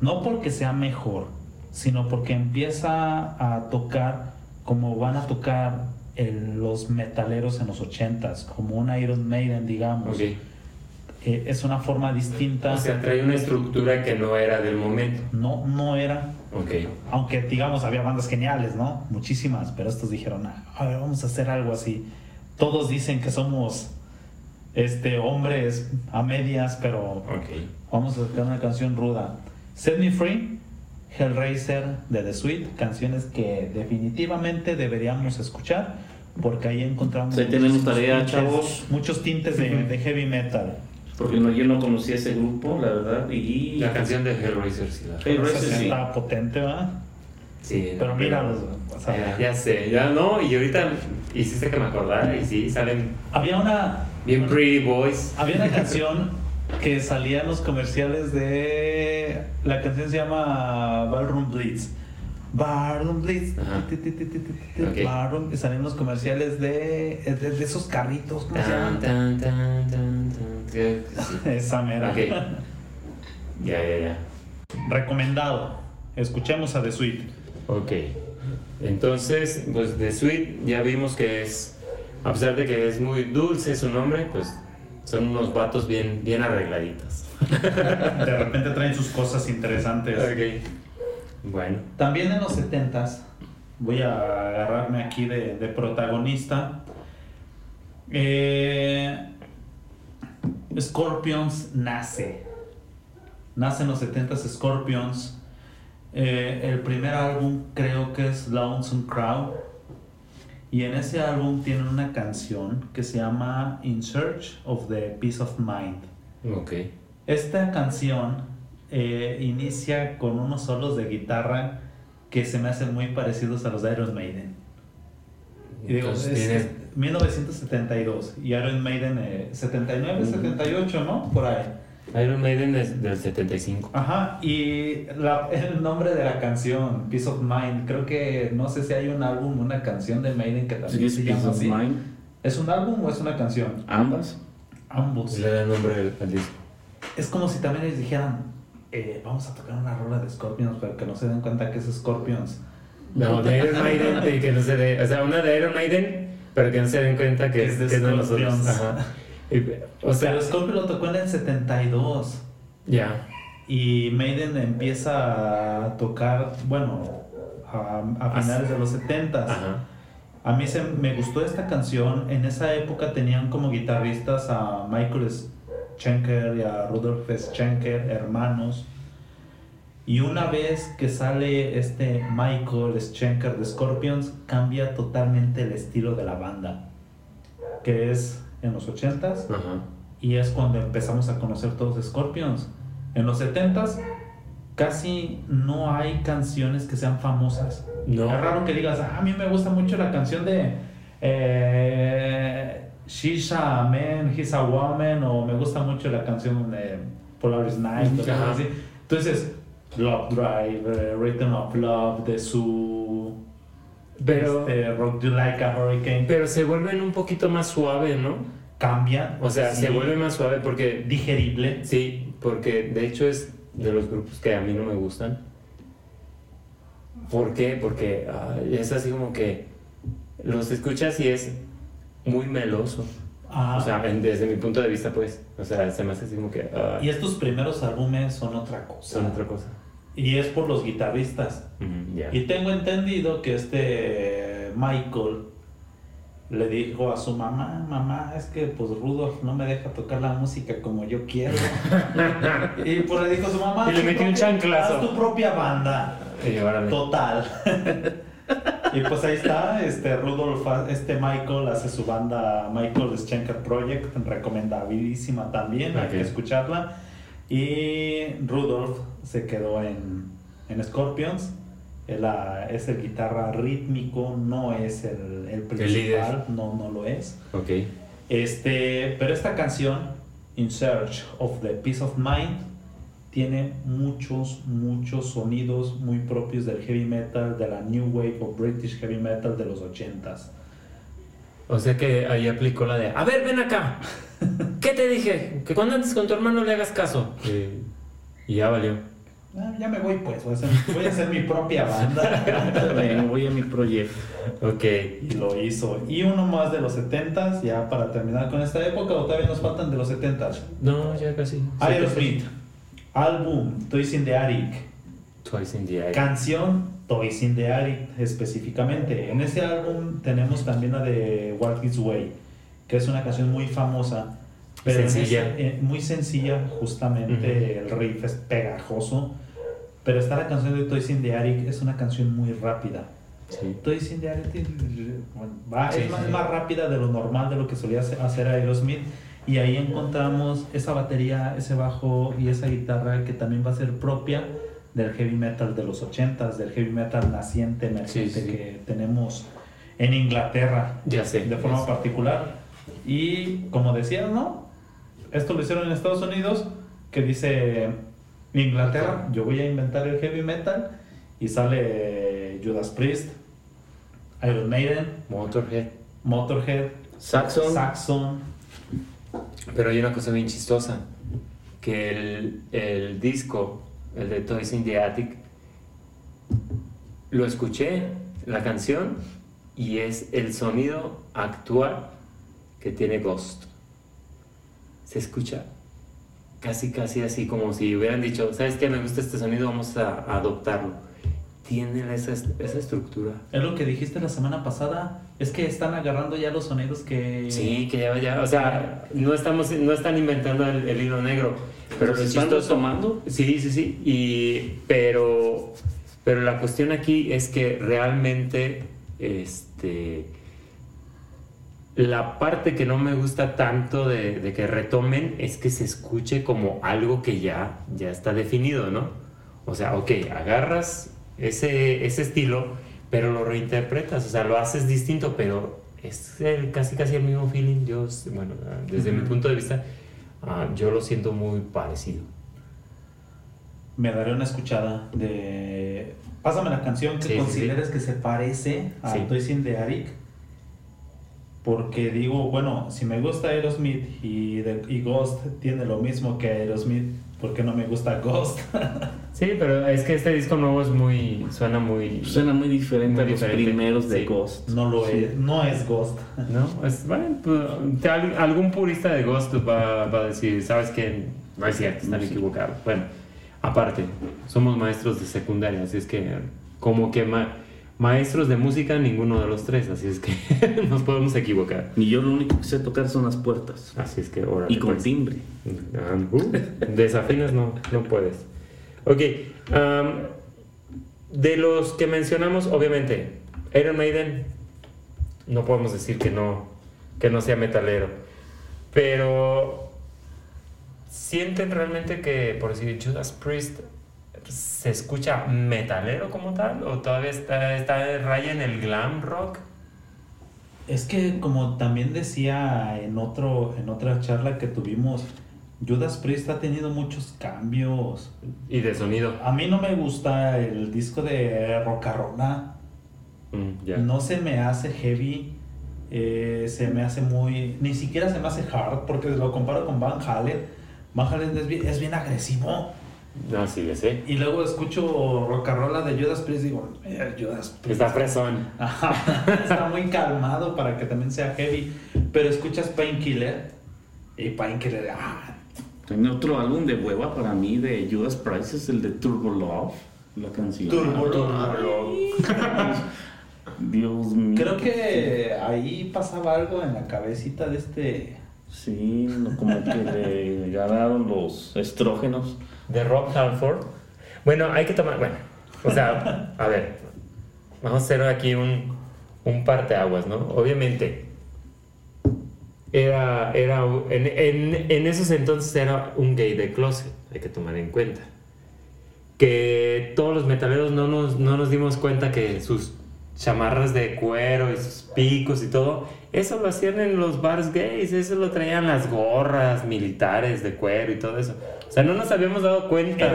No porque sea mejor, sino porque empieza a tocar como van a tocar el- los metaleros en los ochentas, como un Iron Maiden, digamos. Eh, es una forma distinta. O sea, trae una estructura que no era del momento. no, no era, Ok. aunque digamos había bandas geniales, ¿no? Muchísimas, pero estos dijeron, "Ah, a ver, vamos a hacer algo así. Todos dicen que somos este hombres a medias, pero vamos a sacar una canción ruda. Set Me Free, Hellraiser de The Sweet, canciones que definitivamente deberíamos escuchar porque ahí encontramos Ahí tenemos muchos tarea, tintes- chavos. muchos tintes de, de heavy metal. Porque no, yo no conocía ese grupo, la verdad. Y La canción de Hellraiser, sí. La... Hellraiser, sí está potente, ¿verdad? Sí. Pero no, míralos, o sea, Ya, ya sé, ya no, y ahorita hiciste que me acordara y sí, salen Había una, bien pretty boys. había una *laughs* canción que salía en los comerciales de... La canción se llama Ballroom Blitz. Ballroom Blitz. Ajá. ti, ti, ti, ti, ti, ti, Ok. Ballroom, y salían los comerciales de, de, de esos carritos. ¿Cómo se Tan, llaman? tan, tan, Sí. *laughs* Esa mera. Ok. Ya, ya, ya. Recomendado. Escuchemos a The Sweet. Ok. Entonces, pues de Sweet ya vimos que es, a pesar de que es muy dulce su nombre, pues son unos vatos bien, bien arregladitos. *laughs* De repente traen sus cosas interesantes. Ok. Bueno. También en los 70s, voy a agarrarme aquí de, de protagonista. eh, Scorpions nace. Nace en los 70s Scorpions. Eh, el primer álbum creo que es Lonesome Crowd. Y en ese álbum tienen una canción que se llama In Search of the Peace of Mind. Ok. Esta canción eh, inicia con unos solos de guitarra que se me hacen muy parecidos a los de Iron Maiden. Y digo, Entonces, es 1972 y Iron Maiden eh, 79, Ujú. 78, ¿no? Por ahí. Iron Maiden es del 75. Ajá, y la- el nombre de la canción, Peace of Mind, creo que no sé si hay un álbum, una canción de Maiden que Sí, también es se Peace llama of así. Mind. ¿Es un álbum o es una canción? Ambas. Ambos. Le da nombre al, al disco. Es como si también les dijeran, eh, vamos a tocar una rola de Scorpions, pero que no se den cuenta que es Scorpions. No, de Iron Maiden, de que no se dé, o sea, una de Iron Maiden, pero que no se den cuenta que Es de nosotros. Ajá. o sea, Scorpio lo tocó en el 72. Ya. Y Maiden empieza a tocar, bueno, a, finales de los 70. A mí se, me gustó esta canción. En esa época tenían como guitarristas a Michael Schenker y a Rudolf Schenker, hermanos. Y una vez que sale este Michael Schenker de Scorpions, cambia totalmente el estilo de la banda. Que es en los 80s. Y es cuando empezamos a conocer todos Scorpions. En los 70s casi no hay canciones que sean famosas. No. Es raro que digas, ah, a mí me gusta mucho la canción de eh, She's a Man, He's a Woman, o me gusta much la canción de Polaris Night, Entonces, Love Drive, uh, Rhythm of Love, de su. Pero. Este, Rock You Like a Hurricane. Pero se vuelven un poquito más suave, ¿no? Cambia. O sea, se vuelve más suave porque. Digerible. Sí, porque de hecho es de los grupos que a mí no me gustan. ¿Por qué? Porque es así como que los escuchas y es muy meloso. O sea, desde mi punto de vista, pues. O sea, se me hace así como que. y estos primeros álbumes son otra cosa. Son otra cosa. Y es por los guitarristas. Y tengo entendido que este Michael le dijo a su mamá, mamá, es que pues Rudolf no me deja tocar la música como yo quiero. *laughs* y pues le dijo a su mamá, y le metió un chanclazo. Haz tu propia banda. Total. *laughs* y pues ahí está, este Rudolf, este Michael hace su banda Michael Schenker Project, recomendabilísima también, hay que escucharla. Y Rudolf se quedó en, en Scorpions. es el guitarra rítmico, no es el, el principal, no, no lo es. Ok. Este, pero esta canción, In Search of the Peace of Mind, tiene muchos, muchos sonidos muy propios del heavy metal, de la New Wave o British Heavy Metal de los 80s. O sea que ahí aplicó la de, a ver, ven acá. *laughs* ¿Qué te dije? Que cuando antes con tu hermano le hagas caso. Y ya valió. Ah, ya me voy pues, voy a, hacer, mi propia banda. *laughs* voy a mi proyecto. Ok. Y lo hizo. Y uno más de los 70s, ya para terminar con esta época, o todavía nos faltan de los 70s. No, ya casi. Aerosmith. Álbum Toys in the Attic. Toys in the Attic. Canción Toys in the Attic específicamente. En ese álbum tenemos también la de Walk This Way, que es una canción muy famosa. Pero sencilla. Eh, muy sencilla, justamente el riff es pegajoso. Pero está la canción de Toys in the Attic, es una canción muy rápida. Toys in the Attic es más, más, rápida de lo normal, de lo que solía hacer Aerosmith y ahí encontramos esa batería, ese bajo y esa guitarra que también va a ser propia del heavy metal de los 80s, del heavy metal naciente, emergente que tenemos en Inglaterra. Ya sé. De forma particular. Y como decía, ¿no? Esto lo hicieron en Estados Unidos, que dice Inglaterra, yo voy a inventar el heavy metal y sale Judas Priest, Iron Maiden, Motorhead, Motorhead, Saxon, Saxon. Pero hay una cosa bien chistosa, que el, el disco, el de Toys in the Attic, lo escuché, la canción, y es el sonido actual que tiene Ghost. Se escucha casi, casi así, como si hubieran dicho, ¿sabes qué? Me gusta este sonido, vamos a adoptarlo tiene esa, esa, estructura. Es lo que dijiste la semana pasada, es que están agarrando ya los sonidos que... Sí, que ya, ya o sea, no, estamos, no están inventando el, hilo negro, pero lo están tomando. Sí, sí, sí, y, pero, pero la cuestión aquí es que realmente, este, la parte que no me gusta tanto de, de que retomen es que se escuche como algo que ya, ya está definido, ¿no? O sea, ok, agarras ese, ese estilo, pero lo reinterpretas, o sea, lo haces distinto, pero es casi casi el mismo feeling. Yo, bueno, desde mi punto de vista, ah, yo lo siento muy parecido. Me daré una escuchada de... Pásame la canción que consideres que se parece a sí. The Attic. Porque digo, bueno, si me gusta Aerosmith y, de- y Ghost tiene lo mismo que Aerosmith, ¿por qué no me gusta Ghost? *laughs* Sí, pero es que este disco nuevo es muy. suena muy. Suena muy diferente Muy a los diferente, primeros de sí. Ghost. No lo Sí. es, no es Ghost. ¿No? Es, bueno, pues, algún purista de Ghost va, va a decir, ¿sabes qué? No es cierto, están equivocados. Bueno, aparte, somos maestros de secundaria, así es que, como que ma- maestros de música, ninguno de los tres, así es que *laughs* nos podemos equivocar. Y yo lo único que sé tocar son las puertas. Así es que, órale, Y con pues. timbre. Ah, uh, desafinas no, no puedes. Ok, am, de los que mencionamos, obviamente, Iron Maiden, no podemos decir que no, que no sea metalero, pero sienten realmente que, por decir, Judas Priest se escucha metalero como tal, o todavía está, está raya en el glam rock. Es que como también decía en otro en otra charla que tuvimos, Judas Priest ha tenido muchos cambios. Y de sonido. A mí no me gusta el disco de Rocarrona. Mm. No se me hace heavy. eh, se me hace muy. Ni siquiera se me hace hard porque lo comparo con Van Halen. Van Halen es bien, es bien agresivo. No, sí, ya sé. Y luego escucho Rocarola de Judas Priest y digo, "Eh, Judas Priest. Está fresón. *laughs* Está muy calmado para que también sea heavy. Pero escuchas Painkiller y Painkiller, ah, En otro álbum de hueva para mí de Judas Priest es el de Turbo Love, la canción. Turbo Love. *laughs* Dios mío. creo que ahí pasaba algo en la cabecita de este. Sí, como que le ganaron los estrógenos. De Rob Halford. Bueno, hay que tomar, bueno, o sea, a ver, vamos a hacer aquí un, un parteaguas, ¿no? Obviamente, era, era, en, en, en esos entonces era un gay de closet, hay que tomar en cuenta. Que todos los metaleros no nos, no nos dimos cuenta que sus chamarras de cuero y sus picos y todo, eso lo hacían en los bars gays, eso lo traían las gorras militares de cuero y todo eso. O sea, no nos habíamos dado cuenta.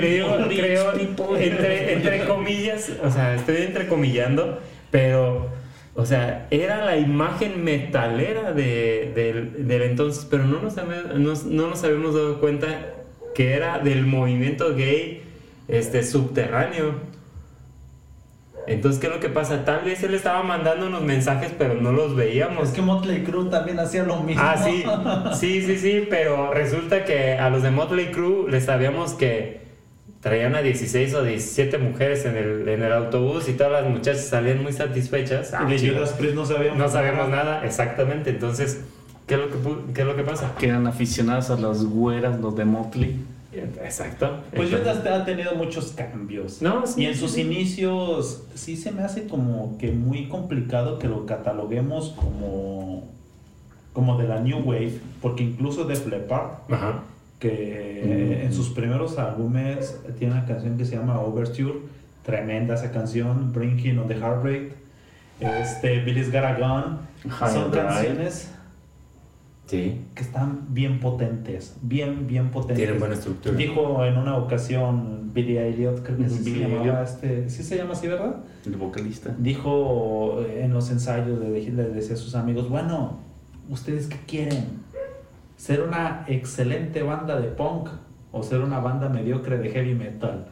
Creo, creo, entre, *laughs* entre comillas, o sea, estoy entrecomillando, pero, o sea, era la imagen metalera de, del, del entonces, pero no nos- no nos habíamos dado cuenta que era del movimiento gay este, subterráneo. Entonces, ¿qué es lo que pasa? Tal vez él estaba mandando unos mensajes, pero no los veíamos. Es que Motley Crue también hacía lo mismo. Ah, sí, sí, sí, sí, pero resulta que a los de Motley Crue les sabíamos que traían a 16 o 17 mujeres en el, en el autobús y todas las muchachas salían muy satisfechas. Ah, Y de chido. Judas Priest no sabíamos. no nada, exactamente. Entonces, ¿qué es lo que, qué es lo que pasa? Que eran aficionados a las güeras, los de Motley. Exacto. Pues Judas ha tenido muchos cambios. No, sí, y en sus sí. inicios sí se me hace como que muy complicado que lo cataloguemos como como de la New Wave, porque incluso Def Leppard, que en sus primeros álbumes tiene una canción que se llama Overture, tremenda esa canción, Brinking on the Heartbreak, este, Billy's Got a Gun, High son canciones Sí. que están bien potentes, bien, bien potentes. Tienen buena estructura. Dijo en una ocasión Billy Elliot, creo que se llamaba Elliot. este, sí se llama así, ¿verdad? El vocalista. Dijo en los ensayos, le, le decía a sus amigos, bueno, ¿ustedes qué quieren? ¿Ser una excelente banda de punk o ser una banda mediocre de heavy metal?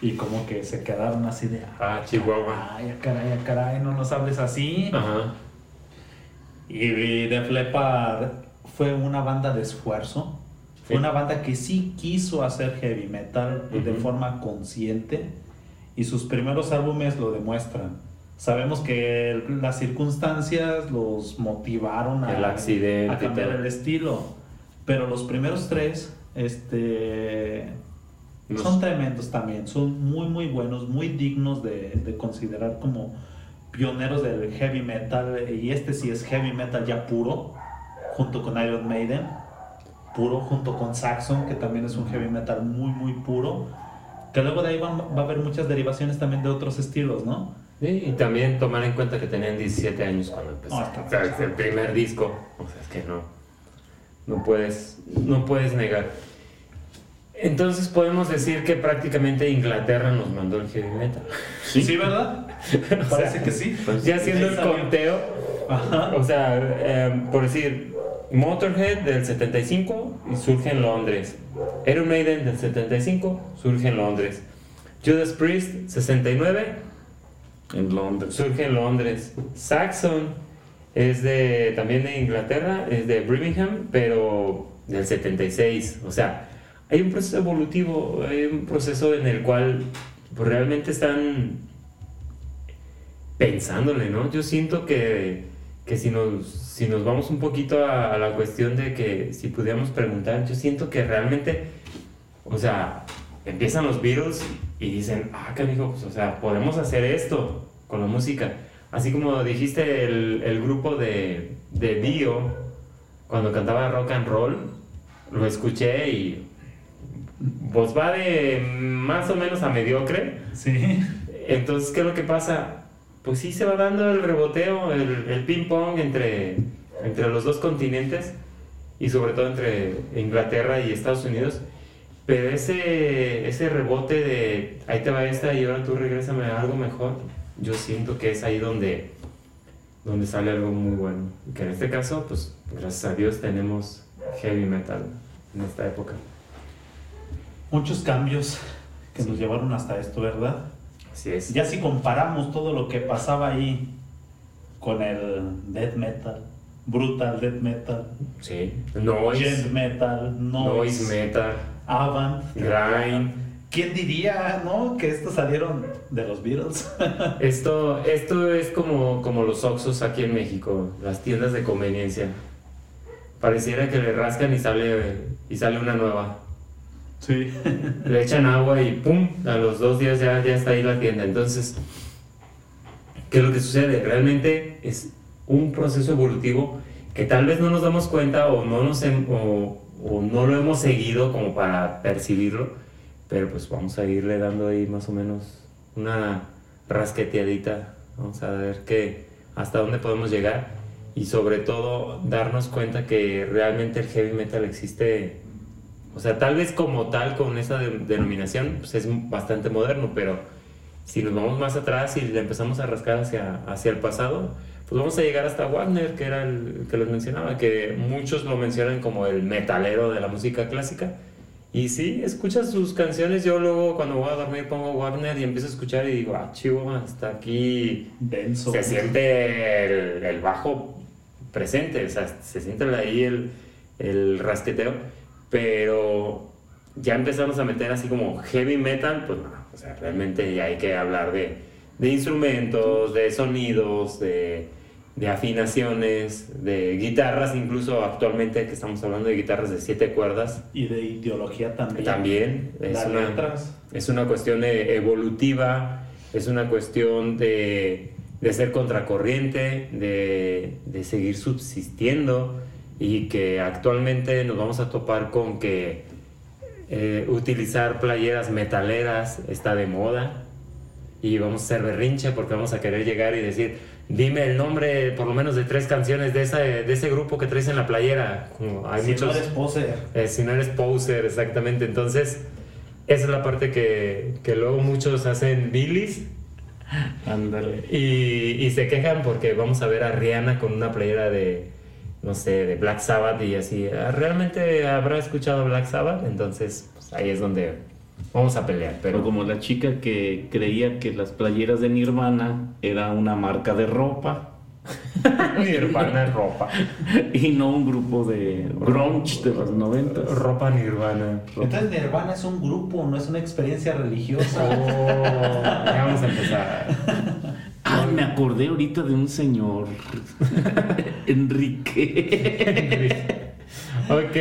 Y como que se quedaron así de, Ah, Chihuahua. ay, ah, caray, ah, caray, no nos hables así. Ajá. Y Def Leppard fue una banda de esfuerzo. Fue Sí. una banda que sí quiso hacer heavy metal de forma consciente y sus primeros álbumes lo demuestran. Sabemos que las circunstancias los motivaron a, El accidente a cambiar el estilo, pero los primeros tres este, Nos- son tremendos también, son muy muy buenos, muy dignos de, de considerar como pioneros del heavy metal y este sí es heavy metal ya puro, junto con Iron Maiden, puro, junto con Saxon, que también es un heavy metal muy muy puro, que luego de ahí van- va a haber muchas derivaciones también de otros estilos, ¿no? Sí, y también tomar en cuenta que tenían 17 años cuando empezó. No, está- o sea, es el primer disco. O sea, es que no. No puedes, no puedes negar. Entonces podemos decir que prácticamente Inglaterra nos mandó el heavy metal. Sí, ¿verdad? *laughs* Parece que sí. Pues, Ya haciendo el conteo, O sea, em, por decir, Motorhead del 75 y surge en Londres. Iron Maiden del 75 surge en Londres. Judas Priest 69 en Londres. Surge en Londres. Saxon es de también de Inglaterra, es de Birmingham, pero del 76. O sea, hay un proceso evolutivo, hay un proceso en el cual pues, realmente están pensándole, ¿no? Yo siento que, que si, nos, si nos vamos un poquito a, la cuestión de que si pudiéramos preguntar, yo siento que realmente, o sea, empiezan los Beatles y dicen, ah, canijo, pues, o sea, podemos hacer esto con la música. Así como dijiste el, el grupo de, de Dio, cuando cantaba rock and roll, lo escuché y pues va de más o menos a mediocre. Sí. Entonces, ¿qué es lo que pasa? Pues sí se va dando el reboteo, el, el ping-pong entre, entre los dos continentes y sobre todo entre Inglaterra y Estados Unidos. Pero ese, ese rebote de ahí te va esta y ahora tú regrésame a algo mejor, yo siento que es ahí donde, donde sale algo muy bueno. Y que en este caso, pues gracias a Dios tenemos heavy metal en esta época. Muchos cambios que nos llevaron hasta esto, ¿verdad? Así es. Ya si comparamos todo lo que pasaba ahí con el death metal, brutal death metal, sí. noise, metal, noise metal Avant, Grind. ¿Quién diría, no? Que estos salieron de los Beatles. *laughs* esto, esto es como, como los Oxos aquí en México, las tiendas de conveniencia. Pareciera que le rascan y sale, y sale una nueva. Sí. *laughs* Le echan agua y ¡pum! A los dos días ya, ya está ahí la tienda. Entonces, ¿qué es lo que sucede? Realmente es un proceso evolutivo que tal vez no nos damos cuenta o no nos, o, o no lo hemos seguido como para percibirlo, pero pues vamos a irle dando ahí más o menos una rasqueteadita, vamos a ver qué, hasta dónde podemos llegar y sobre todo darnos cuenta que realmente el heavy metal existe, o sea, tal vez como tal con esa denominación, pues es bastante moderno, pero si nos vamos más atrás y le empezamos a rascar hacia, hacia el pasado, pues vamos a llegar hasta Wagner, que era el que les mencionaba, que muchos lo mencionan como el metalero de la música clásica. Y sí, escuchas sus canciones, yo luego cuando voy a dormir pongo Wagner y empiezo a escuchar y digo, ah, chivo, hasta aquí Denso. se siente el, bajo presente, o sea, se siente ahí el, el rasqueteo, pero ya empezamos a meter así como heavy metal, pues no, o sea, realmente ya hay que hablar de, de instrumentos, de sonidos, de de afinaciones, de guitarras, incluso actualmente que estamos hablando de guitarras de siete cuerdas. Y de ideología también. También. Es, una, es una cuestión evolutiva, es una cuestión de, de ser contracorriente, de, de, seguir subsistiendo y que actualmente nos vamos a topar con que eh, utilizar playeras metaleras está de moda y vamos a ser berrinche porque vamos a querer llegar y decir, dime el nombre por lo menos de tres canciones de, esa, de ese grupo que traes en la playera. hay si no eres poser. Eh, si no eres poser, exactamente. Entonces, esa es la parte que, que luego muchos hacen bilis. Ándale. Y, y, se quejan porque vamos a ver a Rihanna con una playera de, no sé, de Black Sabbath y así. Ah, ¿Realmente habrá escuchado Black Sabbath? Entonces, pues ahí es donde Vamos a pelear, pero... como la chica que creía que las playeras de Nirvana era una marca de ropa. *laughs* Nirvana es ropa. *laughs* y no un grupo de grunge de los 90. Ropa Nirvana. Entonces Nirvana es un grupo, no es una experiencia religiosa. Oh, ya vamos a empezar. Me acordé ahorita de un señor. *laughs* Enrique. Enrique. *laughs* Ok.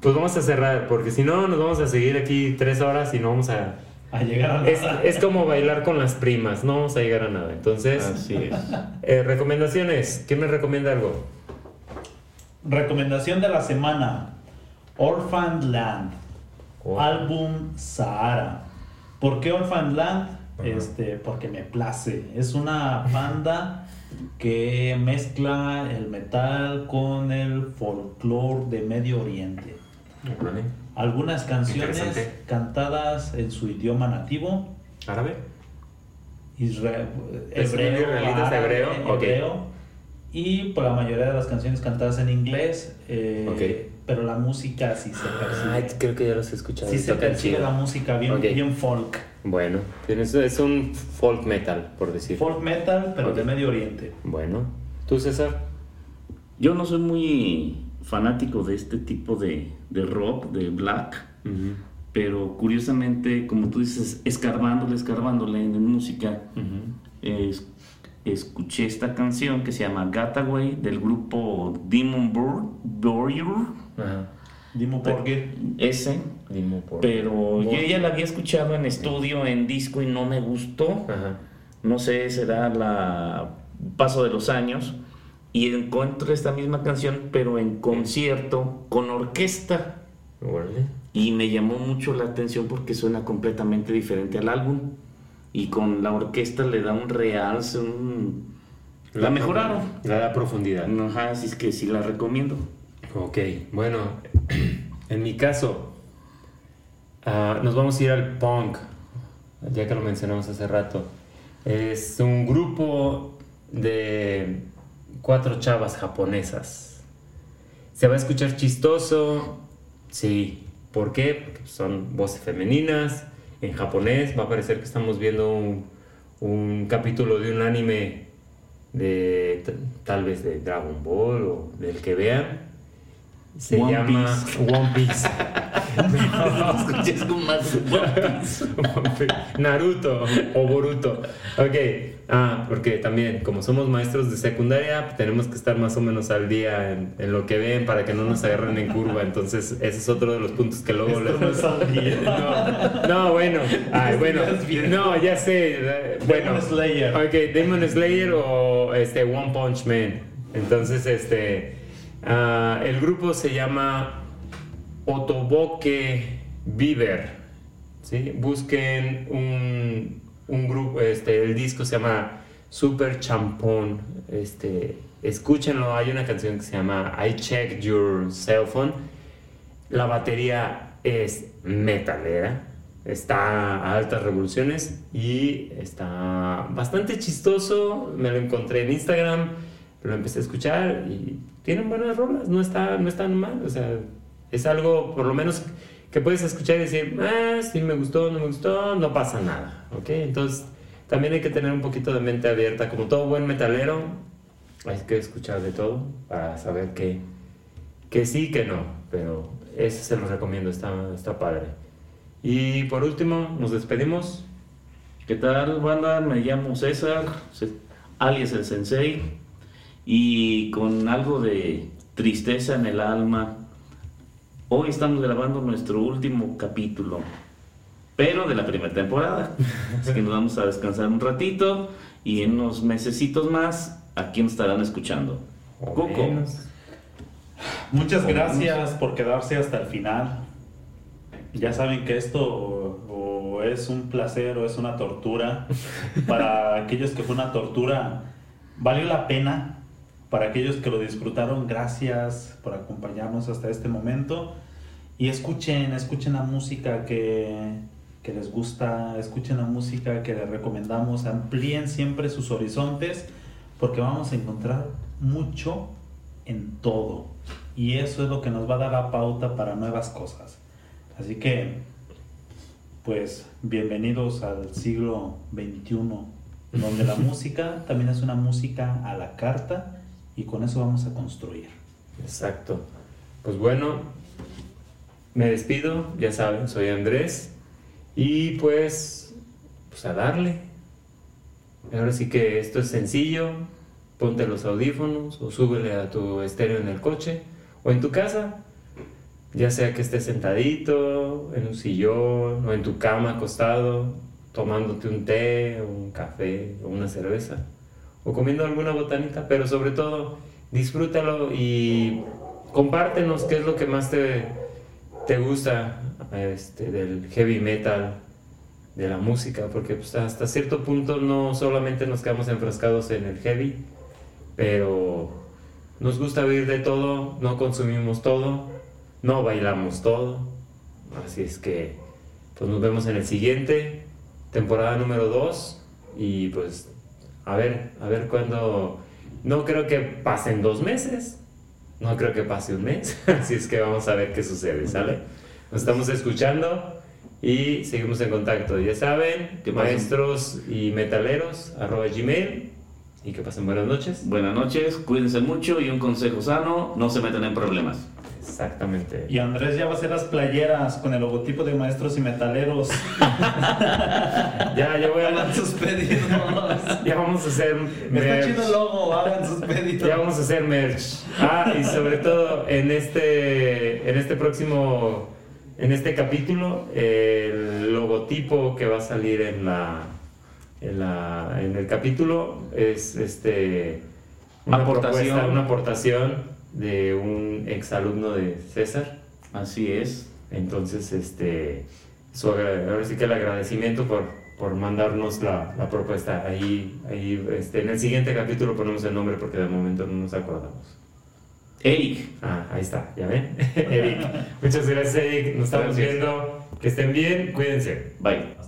Pues vamos a cerrar, porque si no nos vamos a seguir aquí tres horas y no vamos a... A llegar a nada. Es, como bailar con las primas, no vamos a llegar a nada. Entonces, Así es. Eh, recomendaciones, ¿quién me recomienda algo? Recomendación de la semana, Orphan Land, oh. álbum Sahara. ¿Por qué Orphan Land? Este, porque me place. Es una banda que mezcla el metal con el folclore de Medio Oriente. Algunas canciones cantadas en su idioma nativo. ¿Árabe? Israel, hebreo, hebreo, hebreo y por la mayoría de las canciones cantadas en inglés, eh, pero la música sí se percibe. creo que ya los he escuchado. Sí se percibe la música bien, bien folk. Bueno, es un folk metal, por decir. Folk metal, pero de Medio Oriente. Bueno, ¿tú César? Yo no soy muy fanático de este tipo de, de rock, de black, pero curiosamente, como tú dices, escarbándole, escarbándole en música, escuché esta canción que se llama Gataway del grupo Demon Burger. Demon Burger. Ese. Pero yo ya la había escuchado en estudio, en disco y no me gustó. No sé, será la paso de los años. Y encuentro esta misma canción, pero en concierto con orquesta. Y me llamó mucho la atención porque suena completamente diferente al álbum y con la orquesta le da un realce, un... La, mejoraron. Le da profundidad. Ajá, así es que sí la recomiendo. Ok, bueno, *clears throat* en mi caso, ah, nos vamos a ir al punk, ya que lo mencionamos hace rato. Es un grupo de cuatro chavas japonesas. ¿Se va a escuchar chistoso? Sí. ¿Por qué? Porque son voces femeninas en japonés. Va a parecer que estamos viendo un, capítulo de un anime de tal vez de Dragon Ball o del que vean. Se llama *laughs* *laughs* One Piece. Naruto o Boruto. Ok. Ah, porque también, como somos maestros de secundaria, tenemos que estar más o menos al día en, lo que ven para que no nos agarren en curva. Entonces, ese es otro de los puntos que luego les. *laughs* No, no, bueno. Ay, bueno. No, ya sé. Bueno. Demon Slayer. Ok, Demon Slayer o este One Punch Man. Entonces, este. Ah, el grupo se llama Otoboke Beaver. ¿sí? Busquen un, un, grupo, este, el disco se llama Super Champón. Este, escúchenlo, hay una canción que se llama I Check Your Cell Phone. La batería es metalera, está a altas revoluciones y está bastante chistoso. Me lo encontré en Instagram, lo empecé a escuchar y tienen buenas rolas, no está, no está mal, o sea, es algo, por lo menos, que puedes escuchar y decir, ah, sí me gustó, no me gustó, no pasa nada, ¿ok? Entonces, también hay que tener un poquito de mente abierta. Como todo buen metalero, hay que escuchar de todo para saber que, que sí, que no. Pero ese se lo recomiendo, está, está padre. Y por último, nos despedimos. ¿Qué tal, banda? Me llamo César, alias el Sensei, y con algo de tristeza en el alma Hoy estamos grabando nuestro último capítulo, pero de la primera temporada. Así que nos vamos a descansar un ratito y en unos mesecitos más aquí nos estarán escuchando. Coco. Muchas gracias por quedarse hasta el final. Ya saben que esto o es un placer o es una tortura. Para aquellos que fue una tortura, valió la pena para aquellos que lo disfrutaron, gracias por acompañarnos hasta este momento. Y escuchen, escuchen la música que, que les gusta, escuchen la música que les recomendamos, amplíen siempre sus horizontes, porque vamos a encontrar mucho en todo. Y eso es lo que nos va a dar la pauta para nuevas cosas. Así que, pues, bienvenidos al siglo XXI, donde la *laughs* música también es una música a la carta y con eso vamos a construir. Exacto. Pues bueno, me despido, ya saben, soy Andrés y pues, pues a darle. Ahora sí que esto es sencillo, ponte los audífonos o súbele a tu estéreo en el coche o en tu casa, ya sea que estés sentadito, en un sillón o en tu cama acostado, tomándote un té un café o una cerveza o comiendo alguna botanita, pero sobre todo disfrútalo y compártenos qué es lo que más te, te gusta este, del heavy metal, de la música, porque pues, hasta cierto punto no solamente nos quedamos enfrascados en el heavy, pero nos gusta oír de todo, no consumimos todo, no bailamos todo, así es que pues nos vemos en el siguiente, temporada número 2 y pues a ver, a ver cuándo No creo que pasen dos meses. No creo que pase un mes. *laughs* Así es que vamos a ver qué sucede, ¿sale? Nos estamos escuchando y seguimos en contacto. Ya saben, maestros y metaleros, arroba gmail. Y que pasen buenas noches. Buenas noches, cuídense mucho y un consejo sano, no se metan en problemas. Exactamente. Y Andrés ya va a hacer las playeras con el logotipo de maestros y metaleros. *laughs* Ya, ya voy a... Hagan sus pedidos. *laughs* Ya vamos a hacer Está merch. chido el logo, hagan sus pedidos. Ya vamos a hacer merch. Ah, y sobre todo en este, en este próximo, en este capítulo, el logotipo que va a salir en la, en la, en el capítulo es este una Aportación. propuesta, una aportación de un exalumno de César. Así es. Entonces, este, ahora sí que el agradecimiento por, por mandarnos la, la propuesta. Ahí, ahí este, en el siguiente capítulo ponemos el nombre porque de momento no nos acordamos. Eric, Ah, ahí está, ¿ya ven? *laughs* Eric. Muchas gracias, Eric. Nos estamos Gracias. viendo. Que estén bien, cuídense. bye.